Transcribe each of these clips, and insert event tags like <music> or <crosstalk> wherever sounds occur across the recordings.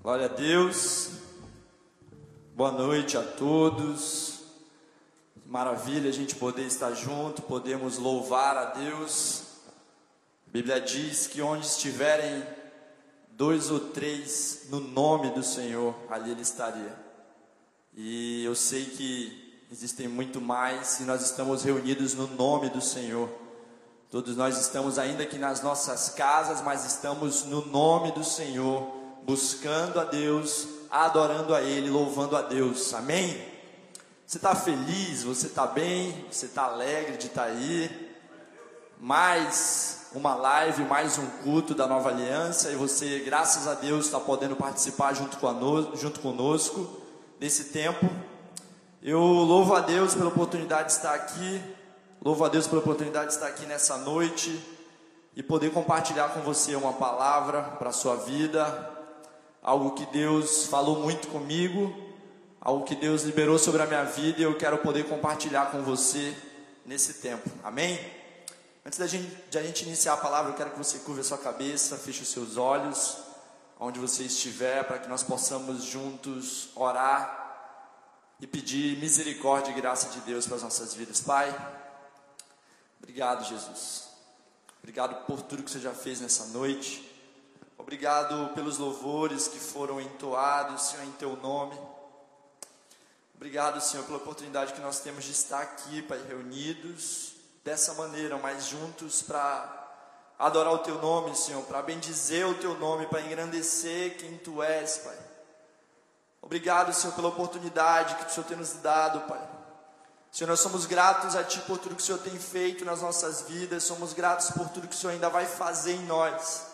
Glória a Deus. Boa noite a todos. Maravilha a gente poder estar junto, podemos louvar a Deus. A Bíblia diz que onde estiverem dois ou três no nome do Senhor, ali Ele estaria. E eu sei que existem muito mais e nós estamos reunidos no nome do Senhor. Todos nós estamos ainda aqui nas nossas casas, mas estamos no nome do Senhor buscando a Deus, adorando a Ele, louvando a Deus. Amém? Você está feliz? Você está bem? Você está alegre de estar tá aí? Mais uma live, mais um culto da Nova Aliança e você, graças a Deus, está podendo participar junto conosco, junto conosco nesse tempo. Eu louvo a Deus pela oportunidade de estar aqui, louvo a Deus pela oportunidade de estar aqui nessa noite e poder compartilhar com você uma palavra para a sua vida, algo que Deus falou muito comigo, algo que Deus liberou sobre a minha vida e eu quero poder compartilhar com você nesse tempo. Amém? Antes da gente, de a gente iniciar a palavra, eu quero que você curva a sua cabeça, feche os seus olhos, onde você estiver, para que nós possamos juntos orar e pedir misericórdia e graça de Deus para as nossas vidas. Pai, obrigado, Jesus. Obrigado por tudo que você já fez nessa noite. Obrigado pelos louvores que foram entoados, Senhor, em Teu nome. Obrigado, Senhor, pela oportunidade que nós temos de estar aqui, Pai, reunidos dessa maneira, mas juntos para adorar o Teu nome, Senhor, para bendizer o Teu nome, para engrandecer quem Tu és, Pai. Obrigado, Senhor, pela oportunidade que o Senhor tem nos dado, Pai. Senhor, nós somos gratos a Ti por tudo que o Senhor tem feito nas nossas vidas, somos gratos por tudo que o Senhor ainda vai fazer em nós.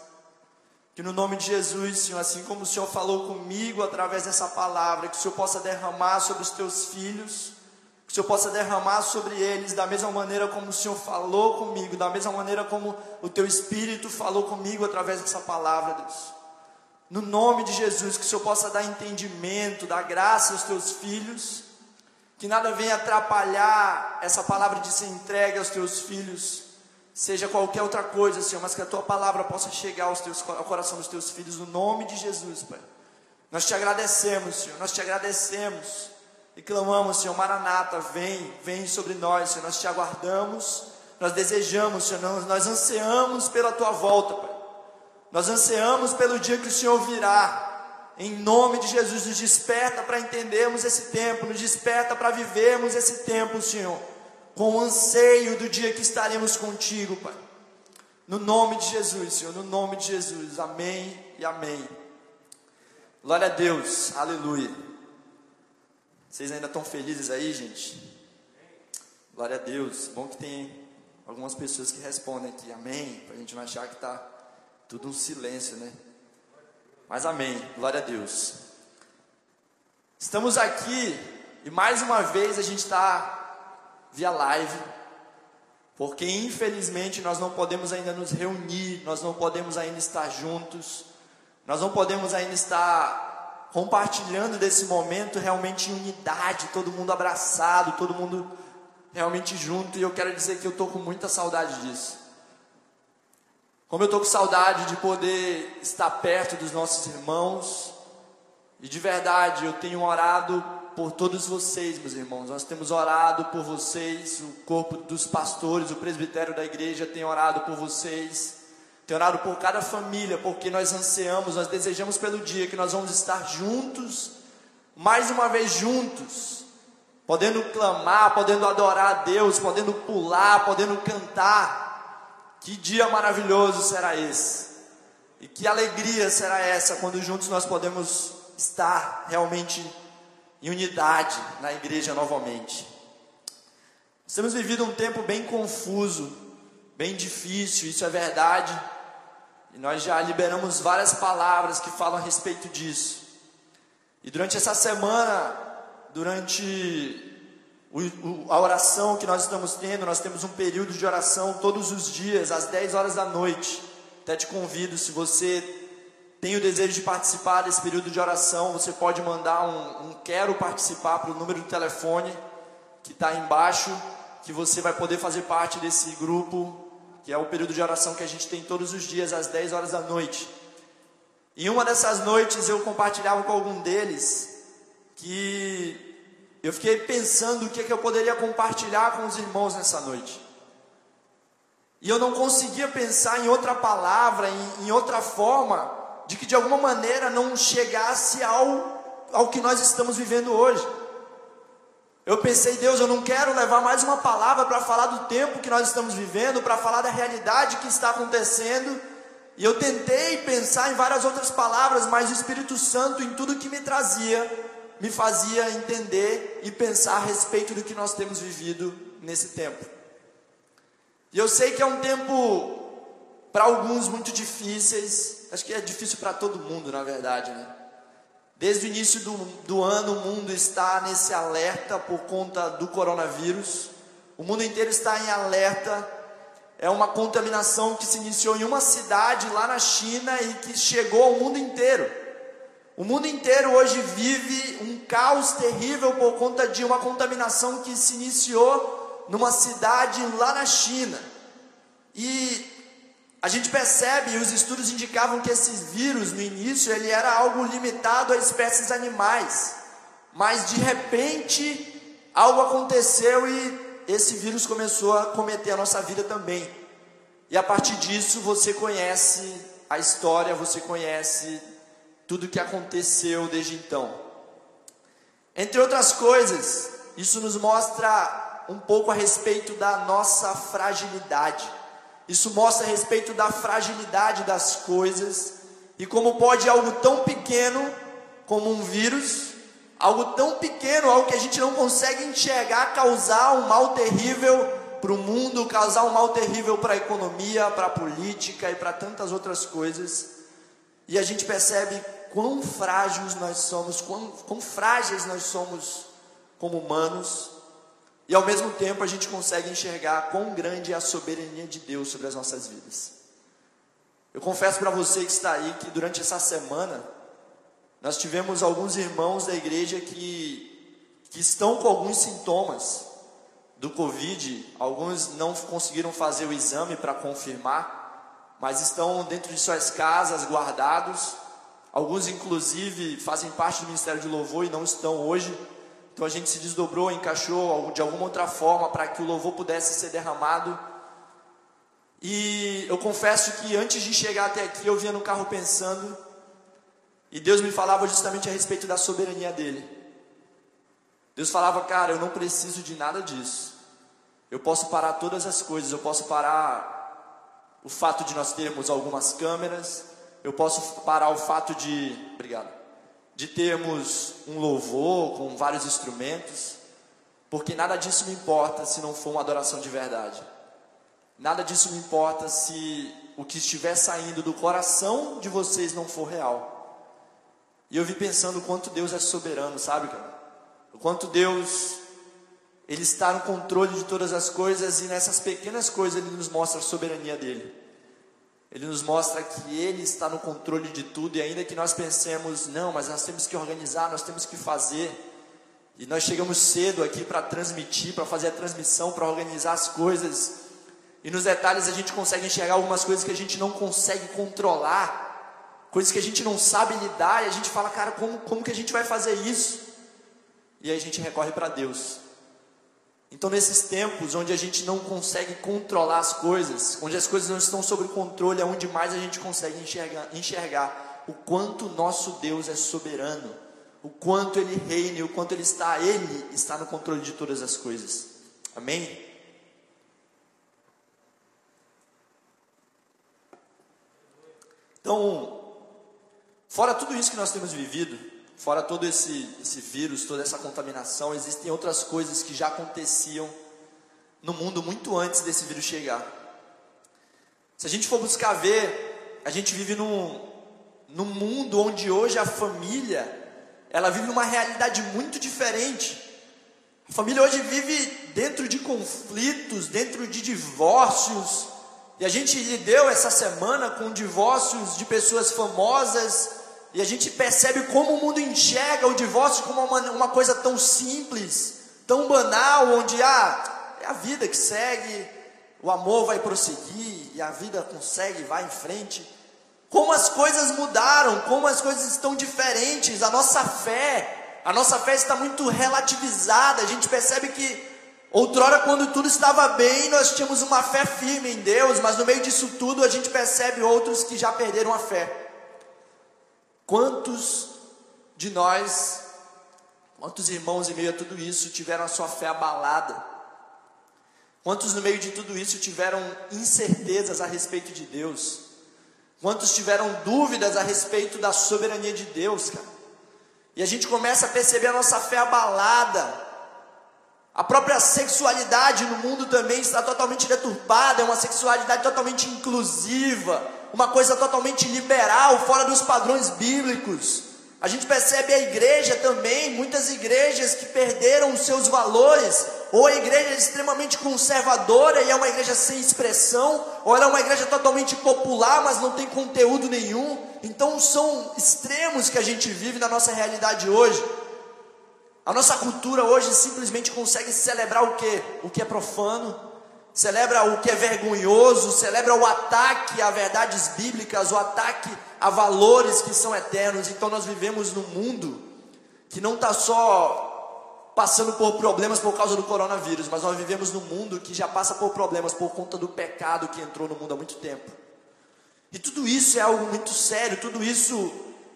Que no nome de Jesus, Senhor, assim como o Senhor falou comigo através dessa palavra, que o Senhor possa derramar sobre os teus filhos, que o Senhor possa derramar sobre eles da mesma maneira como o Senhor falou comigo, da mesma maneira como o teu Espírito falou comigo através dessa palavra, Deus. No nome de Jesus, que o Senhor possa dar entendimento, dar graça aos teus filhos, que nada venha atrapalhar essa palavra de ser entregue aos teus filhos seja qualquer outra coisa, Senhor, mas que a tua palavra possa chegar aos teus, ao coração dos teus filhos, no nome de Jesus, Pai. Nós te agradecemos, Senhor, nós te agradecemos e clamamos, Senhor, Maranata, vem, vem sobre nós, Senhor, nós te aguardamos, nós desejamos, Senhor, nós, nós ansiamos pela tua volta, Pai. Nós ansiamos pelo dia que o Senhor virá. Em nome de Jesus, nos desperta para entendermos esse tempo, nos desperta para vivermos esse tempo, Senhor com o anseio do dia que estaremos contigo, Pai. No nome de Jesus, Senhor, no nome de Jesus. Amém e amém. Glória a Deus, aleluia. Vocês ainda estão felizes aí, gente? Glória a Deus. Bom que tem algumas pessoas que respondem aqui, amém, para a gente não achar que está tudo um silêncio, né? Mas amém, glória a Deus. Estamos aqui e mais uma vez a gente está via live, porque infelizmente nós não podemos ainda nos reunir, nós não podemos ainda estar juntos, nós não podemos ainda estar compartilhando desse momento realmente em unidade, todo mundo abraçado, todo mundo realmente junto, e eu quero dizer que eu estou com muita saudade disso. Como eu estou com saudade de poder estar perto dos nossos irmãos, e de verdade eu tenho orado por todos vocês, meus irmãos. Nós temos orado por vocês, o corpo dos pastores, o presbitério da igreja tem orado por vocês. Tem orado por cada família, porque nós ansiamos, nós desejamos pelo dia que nós vamos estar juntos, mais uma vez juntos, podendo clamar, podendo adorar a Deus, podendo pular, podendo cantar. Que dia maravilhoso será esse! E que alegria será essa quando juntos nós podemos estar realmente em unidade na igreja novamente. Nós temos vivido um tempo bem confuso, bem difícil, isso é verdade. E nós já liberamos várias palavras que falam a respeito disso. E durante essa semana, durante o, o, a oração que nós estamos tendo, nós temos um período de oração todos os dias, às 10 horas da noite. Até te convido, se você tem o desejo de participar desse período de oração, você pode mandar um, um quero participar para o número do telefone que está embaixo, que você vai poder fazer parte desse grupo, que é o período de oração que a gente tem todos os dias às 10 horas da noite. Em uma dessas noites eu compartilhava com algum deles que eu fiquei pensando o que, é que eu poderia compartilhar com os irmãos nessa noite. E eu não conseguia pensar em outra palavra, em, em outra forma, de que de alguma maneira não chegasse ao, ao que nós estamos vivendo hoje. Eu pensei, Deus, eu não quero levar mais uma palavra para falar do tempo que nós estamos vivendo, para falar da realidade que está acontecendo. E eu tentei pensar em várias outras palavras, mas o Espírito Santo, em tudo que me trazia, me fazia entender e pensar a respeito do que nós temos vivido nesse tempo. E eu sei que é um tempo, para alguns, muito difíceis, acho que é difícil para todo mundo, na verdade, né? Desde o início do, do ano, o mundo está nesse alerta por conta do coronavírus. O mundo inteiro está em alerta. É uma contaminação que se iniciou em uma cidade lá na China e que chegou ao mundo inteiro. O mundo inteiro hoje vive um caos terrível por conta de uma contaminação que se iniciou numa cidade lá na China. E a gente percebe, e os estudos indicavam que esse vírus no início ele era algo limitado a espécies animais, mas de repente algo aconteceu e esse vírus começou a cometer a nossa vida também. E a partir disso você conhece a história, você conhece tudo o que aconteceu desde então. Entre outras coisas, isso nos mostra um pouco a respeito da nossa fragilidade. Isso mostra a respeito da fragilidade das coisas e como pode algo tão pequeno como um vírus, algo tão pequeno, algo que a gente não consegue enxergar, causar um mal terrível para o mundo, causar um mal terrível para a economia, para a política e para tantas outras coisas. E a gente percebe quão frágeis nós somos, quão, quão frágeis nós somos como humanos e ao mesmo tempo a gente consegue enxergar quão grande é a soberania de Deus sobre as nossas vidas. Eu confesso para você que está aí que durante essa semana nós tivemos alguns irmãos da igreja que, que estão com alguns sintomas do Covid. Alguns não conseguiram fazer o exame para confirmar, mas estão dentro de suas casas guardados. Alguns, inclusive, fazem parte do ministério de louvor e não estão hoje então a gente se desdobrou, encaixou de alguma outra forma para que o louvor pudesse ser derramado. E eu confesso que antes de chegar até aqui eu vinha no carro pensando, e Deus me falava justamente a respeito da soberania dele. Deus falava, cara, eu não preciso de nada disso. Eu posso parar todas as coisas, eu posso parar o fato de nós termos algumas câmeras, eu posso parar o fato de. Obrigado de termos um louvor com vários instrumentos, porque nada disso me importa se não for uma adoração de verdade. Nada disso me importa se o que estiver saindo do coração de vocês não for real. E eu vi pensando o quanto Deus é soberano, sabe, cara? O quanto Deus ele está no controle de todas as coisas e nessas pequenas coisas ele nos mostra a soberania dele. Ele nos mostra que Ele está no controle de tudo, e ainda que nós pensemos, não, mas nós temos que organizar, nós temos que fazer, e nós chegamos cedo aqui para transmitir, para fazer a transmissão, para organizar as coisas, e nos detalhes a gente consegue enxergar algumas coisas que a gente não consegue controlar, coisas que a gente não sabe lidar, e a gente fala, cara, como, como que a gente vai fazer isso? E aí a gente recorre para Deus. Então, nesses tempos onde a gente não consegue controlar as coisas, onde as coisas não estão sob controle, é onde mais a gente consegue enxergar, enxergar o quanto nosso Deus é soberano, o quanto Ele reina o quanto Ele está, Ele está no controle de todas as coisas. Amém? Então, fora tudo isso que nós temos vivido, Fora todo esse, esse vírus, toda essa contaminação, existem outras coisas que já aconteciam no mundo muito antes desse vírus chegar. Se a gente for buscar ver, a gente vive num, num mundo onde hoje a família, ela vive numa realidade muito diferente. A família hoje vive dentro de conflitos, dentro de divórcios. E a gente lidou essa semana com divórcios de pessoas famosas e a gente percebe como o mundo enxerga o divórcio como uma, uma coisa tão simples, tão banal, onde ah, é a vida que segue, o amor vai prosseguir e a vida consegue, vai em frente. Como as coisas mudaram, como as coisas estão diferentes, a nossa fé, a nossa fé está muito relativizada. A gente percebe que outrora, quando tudo estava bem, nós tínhamos uma fé firme em Deus, mas no meio disso tudo a gente percebe outros que já perderam a fé. Quantos de nós, quantos irmãos em meio a tudo isso tiveram a sua fé abalada? Quantos no meio de tudo isso tiveram incertezas a respeito de Deus? Quantos tiveram dúvidas a respeito da soberania de Deus, cara? E a gente começa a perceber a nossa fé abalada. A própria sexualidade no mundo também está totalmente deturpada, é uma sexualidade totalmente inclusiva, uma coisa totalmente liberal, fora dos padrões bíblicos. A gente percebe a igreja também, muitas igrejas que perderam os seus valores, ou a igreja é extremamente conservadora e é uma igreja sem expressão, ou ela é uma igreja totalmente popular, mas não tem conteúdo nenhum. Então são extremos que a gente vive na nossa realidade hoje. A nossa cultura hoje simplesmente consegue celebrar o que? O que é profano, celebra o que é vergonhoso, celebra o ataque a verdades bíblicas, o ataque a valores que são eternos. Então nós vivemos num mundo que não está só passando por problemas por causa do coronavírus, mas nós vivemos num mundo que já passa por problemas por conta do pecado que entrou no mundo há muito tempo. E tudo isso é algo muito sério, tudo isso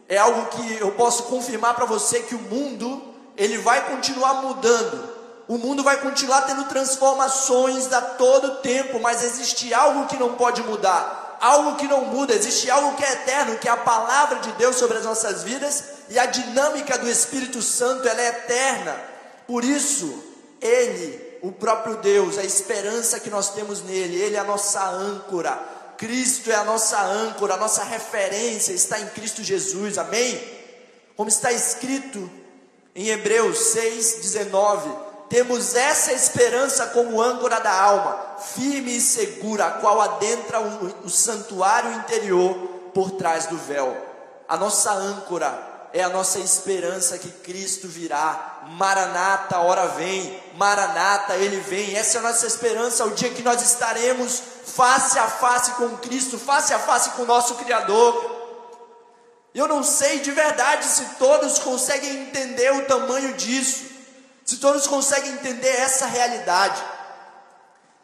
é algo que eu posso confirmar para você que o mundo ele vai continuar mudando. O mundo vai continuar tendo transformações a todo tempo, mas existe algo que não pode mudar algo que não muda, existe algo que é eterno, que é a palavra de Deus sobre as nossas vidas e a dinâmica do Espírito Santo, ela é eterna. Por isso, ele, o próprio Deus, a esperança que nós temos nele, ele é a nossa âncora. Cristo é a nossa âncora, a nossa referência está em Cristo Jesus. Amém? Como está escrito em Hebreus 6:19, temos essa esperança como âncora da alma, firme e segura, a qual adentra o, o santuário interior por trás do véu. A nossa âncora é a nossa esperança que Cristo virá. Maranata, hora vem. Maranata, ele vem. Essa é a nossa esperança, o dia que nós estaremos face a face com Cristo, face a face com o nosso Criador. Eu não sei de verdade se todos conseguem entender o tamanho disso se todos conseguem entender essa realidade.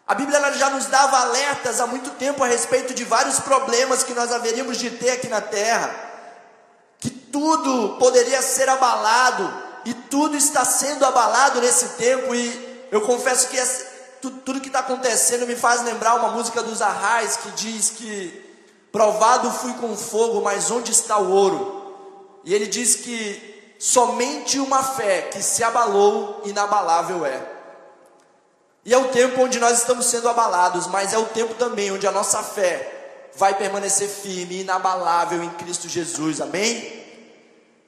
A Bíblia já nos dava alertas há muito tempo a respeito de vários problemas que nós haveríamos de ter aqui na terra, que tudo poderia ser abalado, e tudo está sendo abalado nesse tempo, e eu confesso que essa, tudo, tudo, que está acontecendo me faz lembrar uma música dos Arrais que diz que provado fui com fogo, mas onde está o ouro? E ele diz que somente uma fé que se abalou, inabalável é. E é o tempo onde nós estamos sendo abalados, mas é o tempo também onde a nossa fé vai permanecer firme e inabalável em Cristo Jesus. Amém?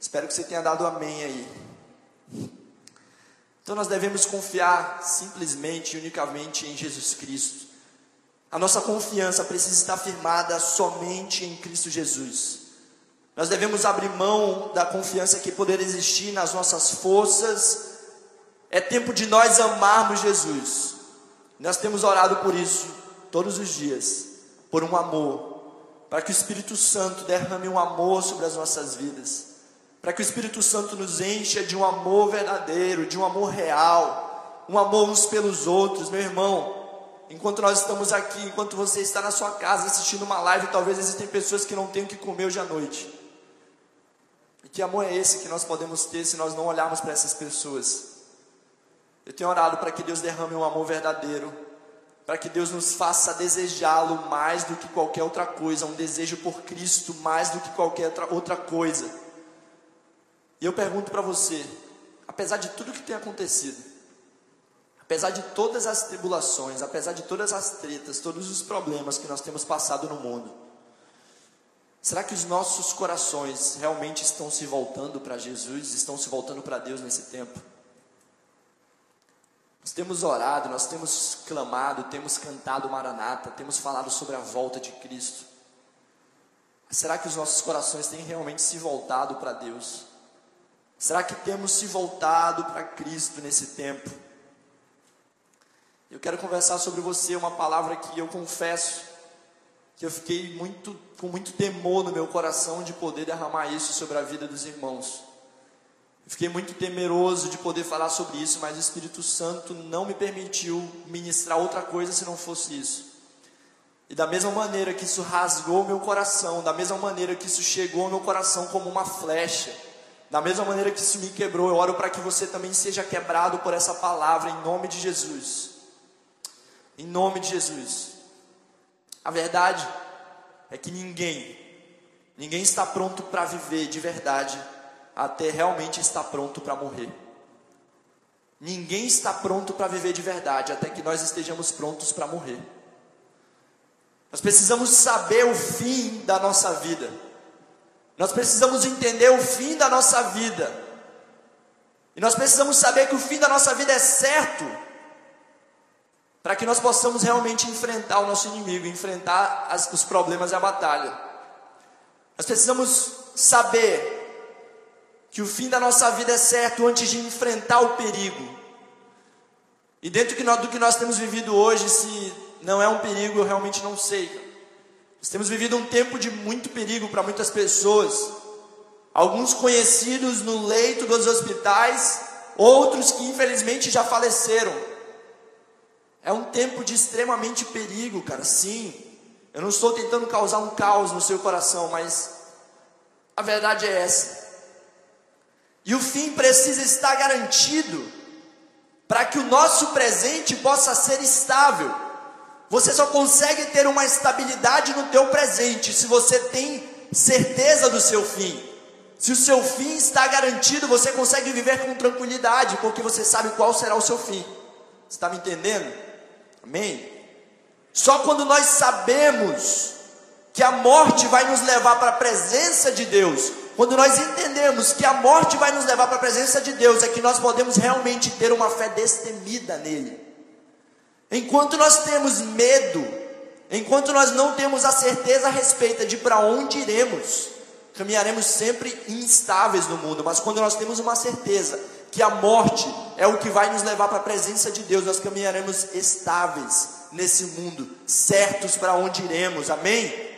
Espero que você tenha dado amém aí. Então nós devemos confiar simplesmente e unicamente em Jesus Cristo. A nossa confiança precisa estar firmada somente em Cristo Jesus. Nós devemos abrir mão da confiança que poder existir nas nossas forças. É tempo de nós amarmos Jesus. Nós temos orado por isso todos os dias, por um amor, para que o Espírito Santo derrame um amor sobre as nossas vidas, para que o Espírito Santo nos encha de um amor verdadeiro, de um amor real, um amor uns pelos outros, meu irmão. Enquanto nós estamos aqui, enquanto você está na sua casa assistindo uma live, talvez existem pessoas que não tenham o que comer hoje à noite. Que amor é esse que nós podemos ter se nós não olharmos para essas pessoas? Eu tenho orado para que Deus derrame um amor verdadeiro, para que Deus nos faça desejá-lo mais do que qualquer outra coisa, um desejo por Cristo mais do que qualquer outra coisa. E eu pergunto para você, apesar de tudo que tem acontecido, apesar de todas as tribulações, apesar de todas as tretas, todos os problemas que nós temos passado no mundo, Será que os nossos corações realmente estão se voltando para Jesus, estão se voltando para Deus nesse tempo? Nós temos orado, nós temos clamado, temos cantado Maranata, temos falado sobre a volta de Cristo. Será que os nossos corações têm realmente se voltado para Deus? Será que temos se voltado para Cristo nesse tempo? quero conversar sobre você uma palavra que eu confesso que eu fiquei muito com muito temor no meu coração de poder derramar isso sobre a vida dos irmãos. Fiquei muito temeroso de poder falar sobre isso, mas o Espírito Santo não me permitiu ministrar outra coisa se não fosse isso. E da mesma maneira que isso rasgou meu coração, da mesma maneira que isso chegou ao meu coração como uma flecha, da mesma maneira que isso me quebrou, eu oro para que você também seja quebrado por essa palavra em nome de Jesus. Em nome de Jesus. A verdade é que ninguém, ninguém está pronto para viver de verdade até realmente estar pronto para morrer. Ninguém está pronto para viver de verdade até que nós estejamos prontos para morrer. Nós precisamos saber o fim da nossa vida. Nós precisamos entender o fim da nossa vida. E nós precisamos saber que o fim da nossa vida é certo, para que nós possamos realmente enfrentar o nosso inimigo, enfrentar as, os problemas e a batalha. Nós precisamos saber que o fim da nossa vida é certo antes de enfrentar o perigo. E dentro do que nós temos vivido hoje, se não é um perigo, eu realmente não sei. Nós temos vivido um tempo de muito perigo para muitas pessoas. Alguns conhecidos no leito dos hospitais, outros que infelizmente já faleceram. É um tempo de extremamente perigo, cara. Sim, eu não estou tentando causar um caos no seu coração, mas a verdade é essa. E o fim precisa estar garantido para que o nosso presente possa ser estável. Você só consegue ter uma estabilidade no teu presente se você tem certeza do seu fim. Se o seu fim está garantido, você consegue viver com tranquilidade, porque você sabe qual será o seu fim. Está me entendendo? Amém? Só quando nós sabemos que a morte vai nos levar para a presença de Deus, quando nós entendemos que a morte vai nos levar para a presença de Deus, é que nós podemos realmente ter uma fé destemida nele. Enquanto nós temos medo, enquanto nós não temos a certeza a respeito de para onde iremos, caminharemos sempre instáveis no mundo, mas quando nós temos uma certeza que a morte é o que vai nos levar para a presença de Deus, nós caminharemos estáveis nesse mundo, certos para onde iremos, amém?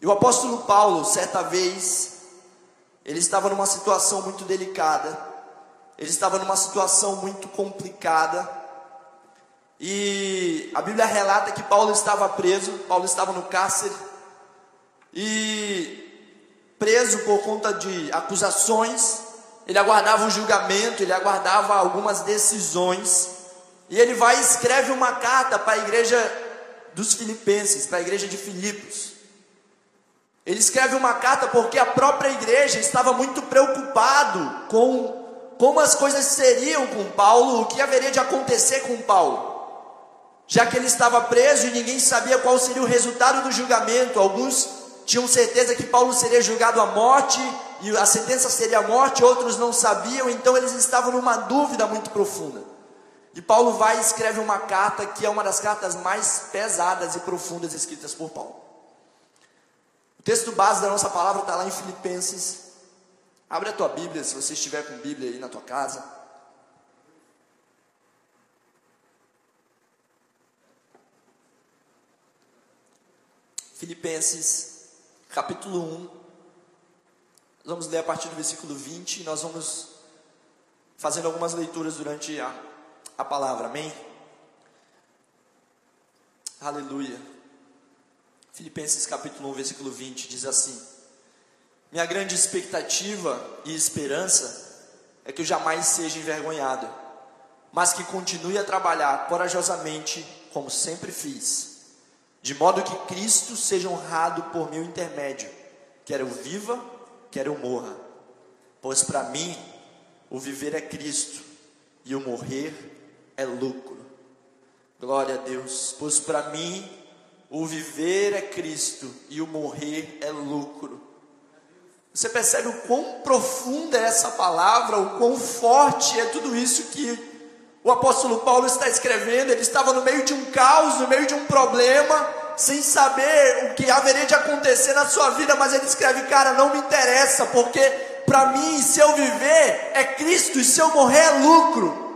E o apóstolo Paulo, certa vez, ele estava numa situação muito delicada, ele estava numa situação muito complicada, e a Bíblia relata que Paulo estava preso, Paulo estava no cárcere, e preso por conta de acusações, ele aguardava um julgamento, ele aguardava algumas decisões, e ele vai e escreve uma carta para a igreja dos Filipenses, para a igreja de Filipos. Ele escreve uma carta porque a própria igreja estava muito preocupado com como as coisas seriam com Paulo, o que haveria de acontecer com Paulo. Já que ele estava preso e ninguém sabia qual seria o resultado do julgamento, alguns tinham certeza que Paulo seria julgado à morte e a sentença seria a morte, outros não sabiam, então eles estavam numa dúvida muito profunda. E Paulo vai e escreve uma carta que é uma das cartas mais pesadas e profundas escritas por Paulo texto base da nossa palavra está lá em Filipenses. Abre a tua Bíblia, se você estiver com Bíblia aí na tua casa. Filipenses, capítulo 1. Nós vamos ler a partir do versículo 20 e nós vamos fazendo algumas leituras durante a, a palavra, amém? Aleluia. Filipenses capítulo 1, versículo 20 diz assim: Minha grande expectativa e esperança é que eu jamais seja envergonhado, mas que continue a trabalhar corajosamente como sempre fiz, de modo que Cristo seja honrado por meu intermédio, quer eu viva, quer eu morra. Pois para mim o viver é Cristo e o morrer é lucro. Glória a Deus. Pois para mim o viver é Cristo e o morrer é lucro. Você percebe o quão profunda é essa palavra, o quão forte é tudo isso que o apóstolo Paulo está escrevendo. Ele estava no meio de um caos, no meio de um problema, sem saber o que haveria de acontecer na sua vida, mas ele escreve: Cara, não me interessa, porque para mim, se eu viver é Cristo e se eu morrer é lucro.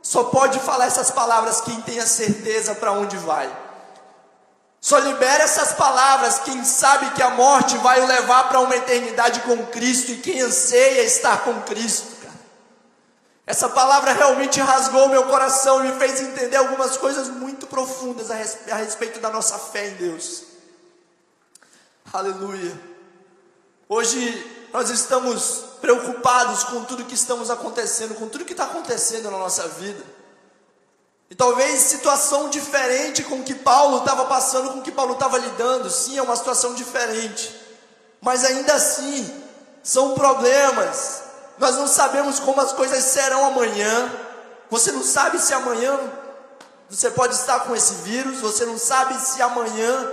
Só pode falar essas palavras quem tem a certeza para onde vai. Só libera essas palavras quem sabe que a morte vai o levar para uma eternidade com Cristo e quem anseia estar com Cristo. Essa palavra realmente rasgou meu coração e me fez entender algumas coisas muito profundas a respeito da nossa fé em Deus. Aleluia. Hoje nós estamos preocupados com tudo que estamos acontecendo, com tudo que está acontecendo na nossa vida. E talvez situação diferente com que Paulo estava passando, com que Paulo estava lidando. Sim, é uma situação diferente. Mas ainda assim, são problemas. Nós não sabemos como as coisas serão amanhã. Você não sabe se amanhã você pode estar com esse vírus, você não sabe se amanhã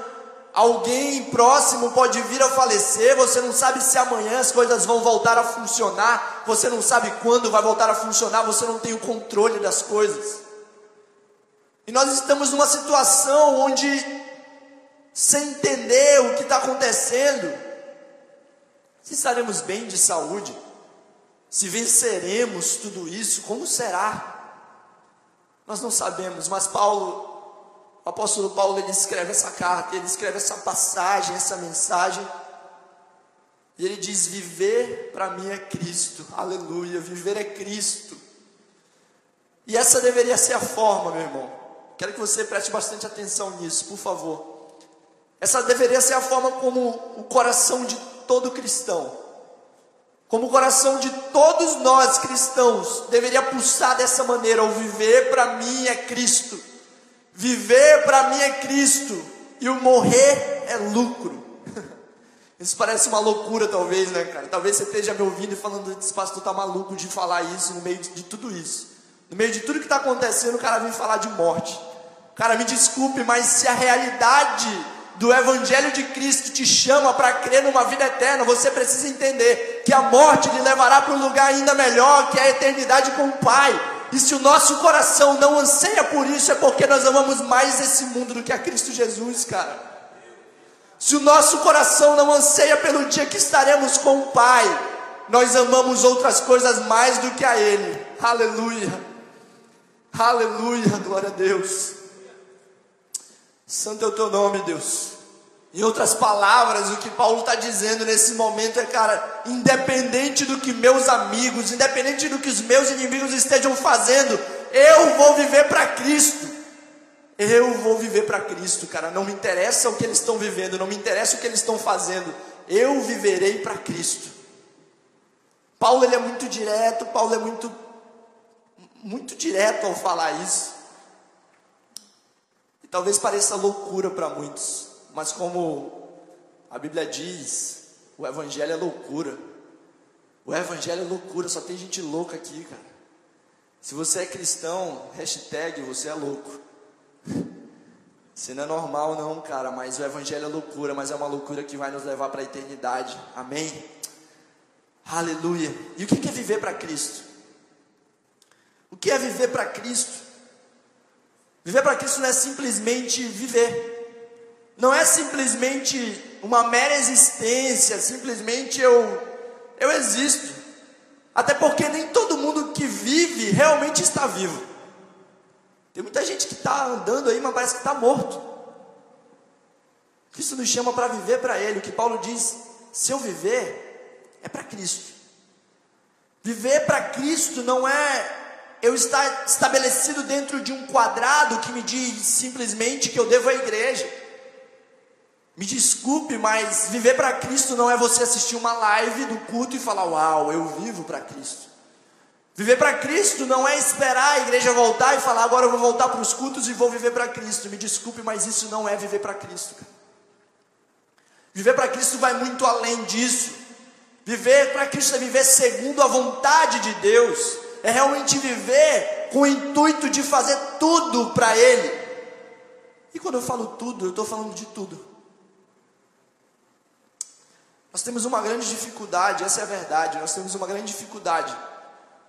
alguém próximo pode vir a falecer, você não sabe se amanhã as coisas vão voltar a funcionar, você não sabe quando vai voltar a funcionar, você não tem o controle das coisas. E nós estamos numa situação onde, sem entender o que está acontecendo, se estaremos bem de saúde, se venceremos tudo isso, como será? Nós não sabemos, mas Paulo o apóstolo Paulo ele escreve essa carta, ele escreve essa passagem, essa mensagem. E ele diz: Viver para mim é Cristo, aleluia, viver é Cristo. E essa deveria ser a forma, meu irmão. Quero que você preste bastante atenção nisso, por favor. Essa deveria ser a forma como o coração de todo cristão, como o coração de todos nós cristãos, deveria pulsar dessa maneira: o viver para mim é Cristo. Viver para mim é Cristo e o morrer é lucro. <laughs> Isso parece uma loucura, talvez, né, cara? Talvez você esteja me ouvindo e falando, esse pastor tá maluco de falar isso no meio de, tudo isso. No meio de tudo que está acontecendo, o cara vem falar de morte. Cara, me desculpe, mas se a realidade do Evangelho de Cristo te chama para crer numa vida eterna, você precisa entender que a morte lhe levará para um lugar ainda melhor, que é a eternidade com o Pai. E se o nosso coração não anseia por isso, é porque nós amamos mais esse mundo do que a Cristo Jesus, cara. Se o nosso coração não anseia pelo dia que estaremos com o Pai, nós amamos outras coisas mais do que a Ele. Aleluia. Aleluia, glória a Deus. Santo é o teu nome, Deus. Em outras palavras, o que Paulo está dizendo nesse momento é, cara, independente do que meus amigos, independente do que os meus inimigos estejam fazendo, eu vou viver para Cristo. Eu vou viver para Cristo, cara. Não me interessa o que eles estão vivendo, não me interessa o que eles estão fazendo. Eu viverei para Cristo. Paulo ele é muito direto, Paulo é muito muito direto ao falar isso. Talvez pareça loucura para muitos. Mas como a Bíblia diz, o Evangelho é loucura. O Evangelho é loucura, só tem gente louca aqui, cara. Se você é cristão, hashtag você é louco. <laughs> Você não é normal não, cara, mas o Evangelho é loucura, mas é uma loucura que vai nos levar para a eternidade. Amém? Aleluia. E o que é viver para Cristo? O que é viver para Cristo? Viver para Cristo não é simplesmente viver não é simplesmente uma mera existência, simplesmente eu, eu existo. Até porque nem todo mundo que vive realmente está vivo. Tem muita gente que está andando aí, mas parece que está morto. Cristo nos chama para viver para Ele. O que Paulo diz: se eu viver, é para Cristo. Viver para Cristo não é eu estar estabelecido dentro de um quadrado que me diz simplesmente que eu devo à igreja. Me desculpe, mas viver para Cristo não é você assistir uma live do culto e falar, uau, eu vivo para Cristo. Viver para Cristo não é esperar a igreja voltar e falar, agora eu vou voltar para os cultos e vou viver para Cristo. Me desculpe, mas isso não é viver para Cristo. Cara. Viver para Cristo vai muito além disso. Viver para Cristo é viver segundo a vontade de Deus. É realmente viver com o intuito de fazer tudo para Ele. E quando eu falo tudo, eu estou falando de tudo. Nós temos uma grande dificuldade, essa é a verdade, nós temos uma grande dificuldade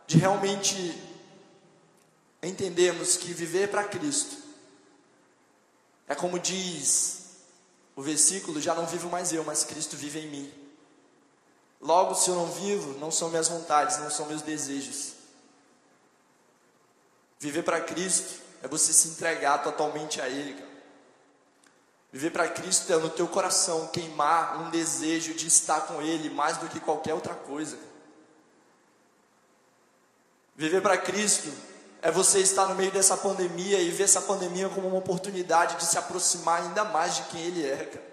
de realmente entendermos que viver para Cristo é como diz o versículo: já não vivo mais eu, mas Cristo vive em mim. Logo, se eu não vivo, não são minhas vontades, não são meus desejos. Viver para Cristo é você se entregar totalmente a Ele, cara. Viver para Cristo é no teu coração queimar um desejo de estar com Ele mais do que qualquer outra coisa. Viver para Cristo é você estar no meio dessa pandemia e ver essa pandemia como uma oportunidade de se aproximar ainda mais de quem Ele é, cara.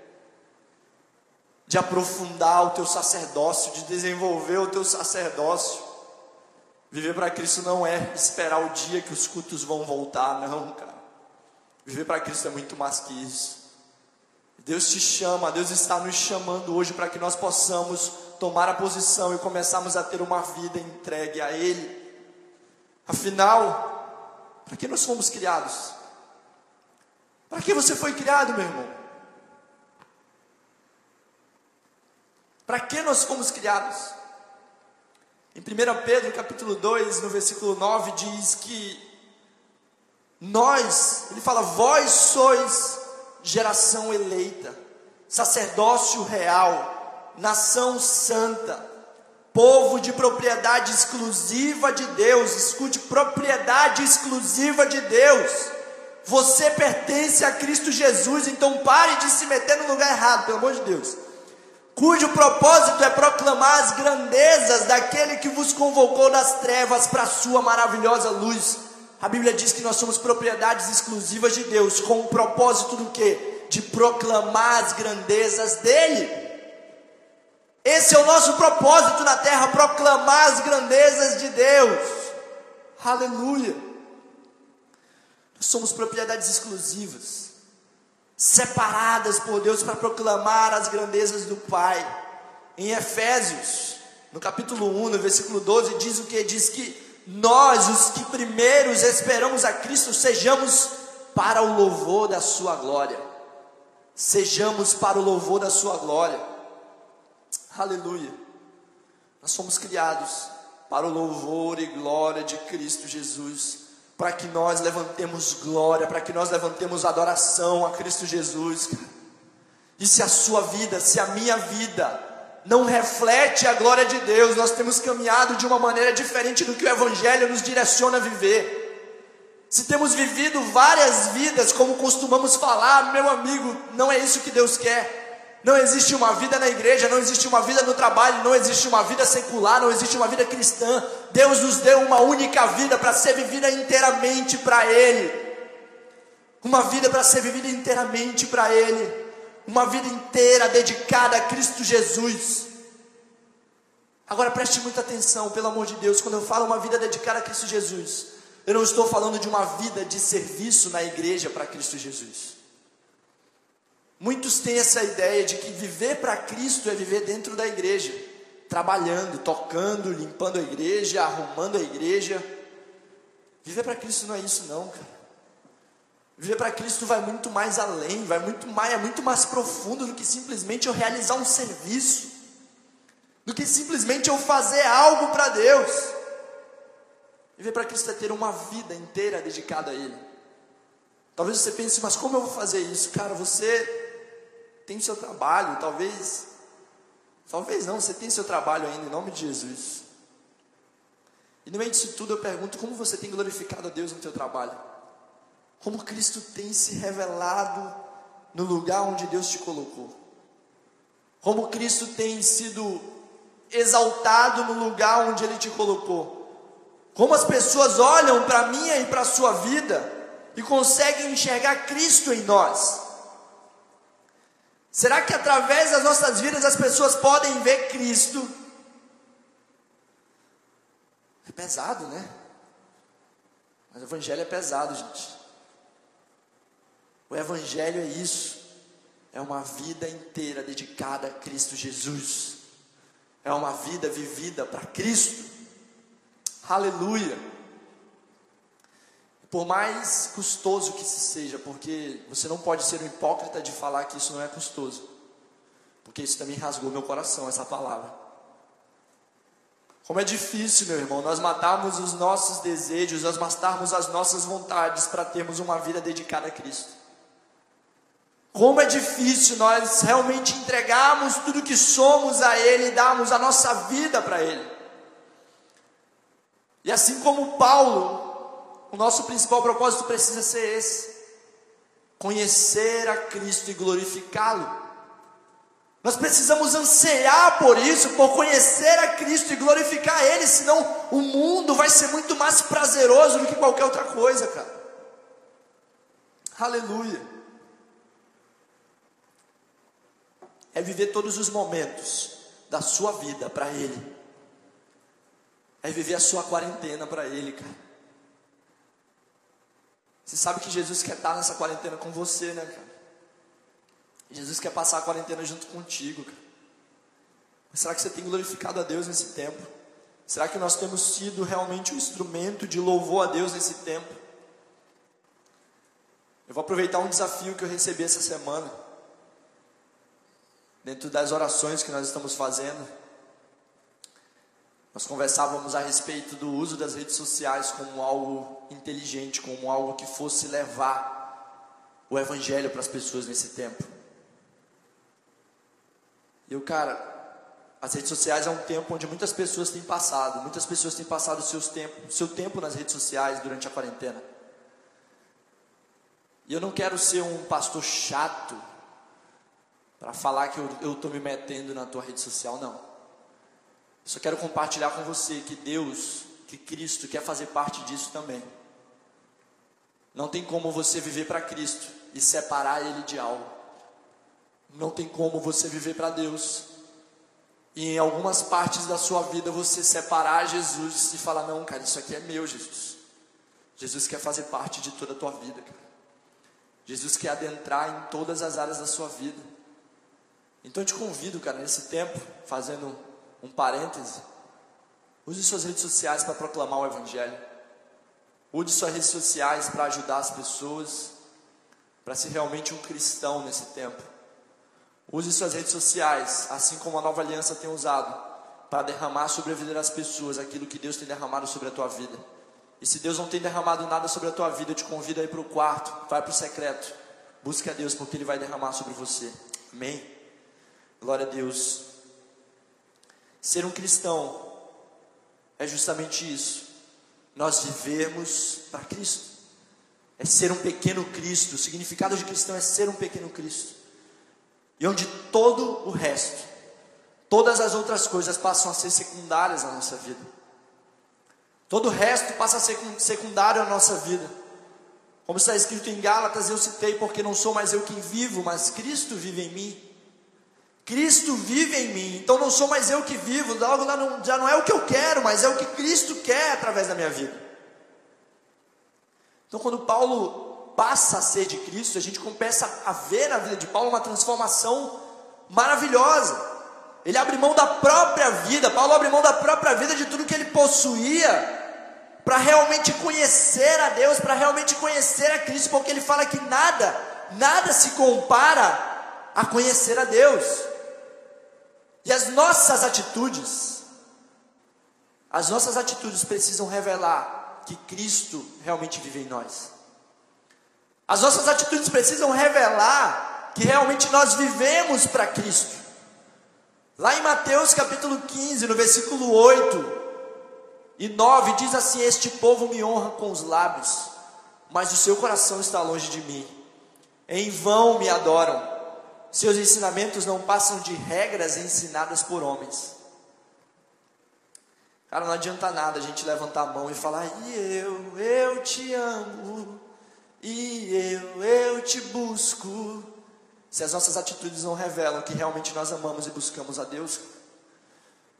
De aprofundar o teu sacerdócio, de desenvolver o teu sacerdócio. Viver para Cristo não é esperar o dia que os cultos vão voltar, não, cara. Viver para Cristo é muito mais que isso. Deus te chama, Deus está nos chamando hoje para que nós possamos tomar a posição e começarmos a ter uma vida entregue a Ele. Afinal, para que nós fomos criados? Para que você foi criado, meu irmão? Para que nós fomos criados? Em 1 Pedro capítulo 2, no versículo 9, diz que nós, ele fala, vós sois geração eleita, sacerdócio real, nação santa, povo de propriedade exclusiva de Deus. Escute, propriedade exclusiva de Deus. Você pertence a Cristo Jesus, então pare de se meter no lugar errado, pelo amor de Deus cujo propósito é proclamar as grandezas daquele que vos convocou das trevas para a sua maravilhosa luz. A Bíblia diz que nós somos propriedades exclusivas de Deus, com o propósito do que? De proclamar as grandezas dele. Esse é o nosso propósito na terra, proclamar as grandezas de Deus. Aleluia. Nós somos propriedades exclusivas separadas por Deus para proclamar as grandezas do Pai. Em Efésios, no capítulo 1, no versículo 12, diz o que? Diz que nós, os que primeiros esperamos a Cristo, sejamos para o louvor da Sua glória. Sejamos para o louvor da Sua glória. Aleluia. Nós somos criados para o louvor e glória de Cristo Jesus para que nós levantemos glória, para que nós levantemos adoração a Cristo Jesus. E se a sua vida, se a minha vida não reflete a glória de Deus, nós temos caminhado de uma maneira diferente do que o Evangelho nos direciona a viver. Se temos vivido várias vidas, como costumamos falar, meu amigo, não é isso que Deus quer. Não existe uma vida na igreja, não existe uma vida no trabalho, não existe uma vida secular, não existe uma vida cristã. Deus nos deu uma única vida para ser vivida inteiramente para Ele. Uma vida para ser vivida inteiramente para Ele. Uma vida inteira dedicada a Cristo Jesus. Agora preste muita atenção, pelo amor de Deus, quando eu falo uma vida dedicada a Cristo Jesus, eu não estou falando de uma vida de serviço na igreja para Cristo Jesus. Muitos têm essa ideia de que viver para Cristo é viver dentro da igreja, trabalhando, tocando, limpando a igreja, arrumando a igreja. Viver para Cristo não é isso não, cara. Viver para Cristo vai muito mais além, vai muito mais, é muito mais profundo do que simplesmente eu realizar um serviço, do que simplesmente eu fazer algo para Deus. Viver para Cristo é ter uma vida inteira dedicada a Ele. Talvez você pense, mas como eu vou fazer isso? Cara, você tem seu trabalho, talvez, talvez não, você tem seu trabalho ainda, em nome de Jesus. E no meio disso tudo eu pergunto, como você tem glorificado a Deus no teu trabalho? Como Cristo tem se revelado no lugar onde Deus te colocou? Como Cristo tem sido exaltado no lugar onde Ele te colocou? Como as pessoas olham para minha e para a sua vida e conseguem enxergar Cristo em nós? Será que através das nossas vidas as pessoas podem ver Cristo? É pesado, né? Mas o Evangelho é pesado, gente. O Evangelho é isso. É uma vida inteira dedicada a Cristo Jesus. É uma vida vivida para Cristo. Aleluia. Por mais custoso que isso seja, porque você não pode ser um hipócrita de falar que isso não é custoso, porque isso também rasgou meu coração, essa palavra. Como é difícil, meu irmão, nós matarmos os nossos desejos, nós matarmos as nossas vontades para termos uma vida dedicada a Cristo. Como é difícil nós realmente entregarmos tudo que somos a Ele e darmos a nossa vida para Ele. E assim como Paulo, o nosso principal propósito precisa ser esse: conhecer a Cristo e glorificá-lo. Nós precisamos ansiar por isso, por conhecer a Cristo e glorificar Ele, senão o mundo vai ser muito mais prazeroso do que qualquer outra coisa, cara. Aleluia. É viver todos os momentos da sua vida para Ele. É viver a sua quarentena para Ele, cara. Você sabe que Jesus quer estar nessa quarentena com você, né, cara? Jesus quer passar a quarentena junto contigo. Cara. Mas será que você tem glorificado a Deus nesse tempo? Será que nós temos sido realmente um instrumento de louvor a Deus nesse tempo? Eu vou aproveitar um desafio que eu recebi essa semana, dentro das orações que nós estamos fazendo. Nós conversávamos a respeito do uso das redes sociais como algo inteligente, como algo que fosse levar o Evangelho para as pessoas nesse tempo. E eu, cara, as redes sociais é um tempo onde muitas pessoas têm passado, muitas pessoas têm passado seus tempo, seu tempo nas redes sociais durante a quarentena. E eu não quero ser um pastor chato para falar que eu estou me metendo na tua rede social, não. Só quero compartilhar com você que Deus, que Cristo quer fazer parte disso também. Não tem como você viver para Cristo e separar Ele de algo. Não tem como você viver para Deus e em algumas partes da sua vida você separar Jesus e falar: Não, cara, isso aqui é meu, Jesus. Jesus quer fazer parte de toda a tua vida, cara. Jesus quer adentrar em todas as áreas da sua vida. Então eu te convido, cara, nesse tempo, fazendo um parêntese, use suas redes sociais para proclamar o Evangelho. Use suas redes sociais para ajudar as pessoas, para ser realmente um cristão nesse tempo. Use suas redes sociais, assim como a nova aliança tem usado, para derramar sobre a vida das pessoas aquilo que Deus tem derramado sobre a tua vida. E se Deus não tem derramado nada sobre a tua vida, eu te convido a ir para o quarto, vai para o secreto, busque a Deus, porque Ele vai derramar sobre você. Amém? Glória a Deus. Ser um cristão é justamente isso. Nós vivemos para Cristo. É ser um pequeno Cristo. O significado de cristão é ser um pequeno Cristo e onde todo o resto, todas as outras coisas passam a ser secundárias na nossa vida. Todo o resto passa a ser secundário na nossa vida. Como está escrito em Gálatas, eu citei, porque não sou mais eu quem vivo, mas Cristo vive em mim. Cristo vive em mim, então não sou mais eu que vivo, logo já não é o que eu quero, mas é o que Cristo quer através da minha vida. Então, quando Paulo passa a ser de Cristo, a gente começa a ver na vida de Paulo uma transformação maravilhosa. Ele abre mão da própria vida, Paulo abre mão da própria vida de tudo que ele possuía, para realmente conhecer a Deus, para realmente conhecer a Cristo, porque ele fala que nada, nada se compara a conhecer a Deus. E as nossas atitudes, as nossas atitudes precisam revelar que Cristo realmente vive em nós. As nossas atitudes precisam revelar que realmente nós vivemos para Cristo. Lá em Mateus capítulo 15, no versículo 8 e 9, diz assim: Este povo me honra com os lábios, mas o seu coração está longe de mim. Em vão me adoram, seus ensinamentos não passam de regras ensinadas por homens. Cara, não adianta nada a gente levantar a mão e falar: E eu, eu te amo e eu, eu te busco. Se as nossas atitudes não revelam que realmente nós amamos e buscamos a Deus,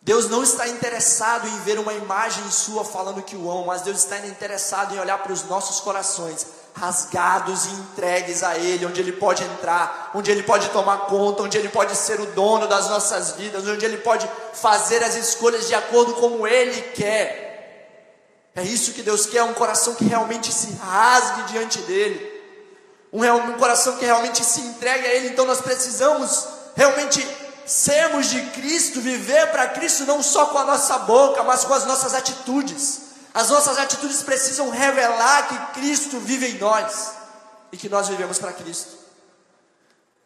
Deus não está interessado em ver uma imagem sua falando que o ama, mas Deus está interessado em olhar para os nossos corações rasgados e entregues a Ele, onde Ele pode entrar, onde Ele pode tomar conta, onde Ele pode ser o dono das nossas vidas, onde Ele pode fazer as escolhas de acordo como Ele quer. É isso que Deus quer, um coração que realmente se rasgue diante dEle, um, um coração que realmente se entregue a Ele. Então nós precisamos realmente sermos de Cristo, viver para Cristo não só com a nossa boca, mas com as nossas atitudes. As nossas atitudes precisam revelar que Cristo vive em nós e que nós vivemos para Cristo.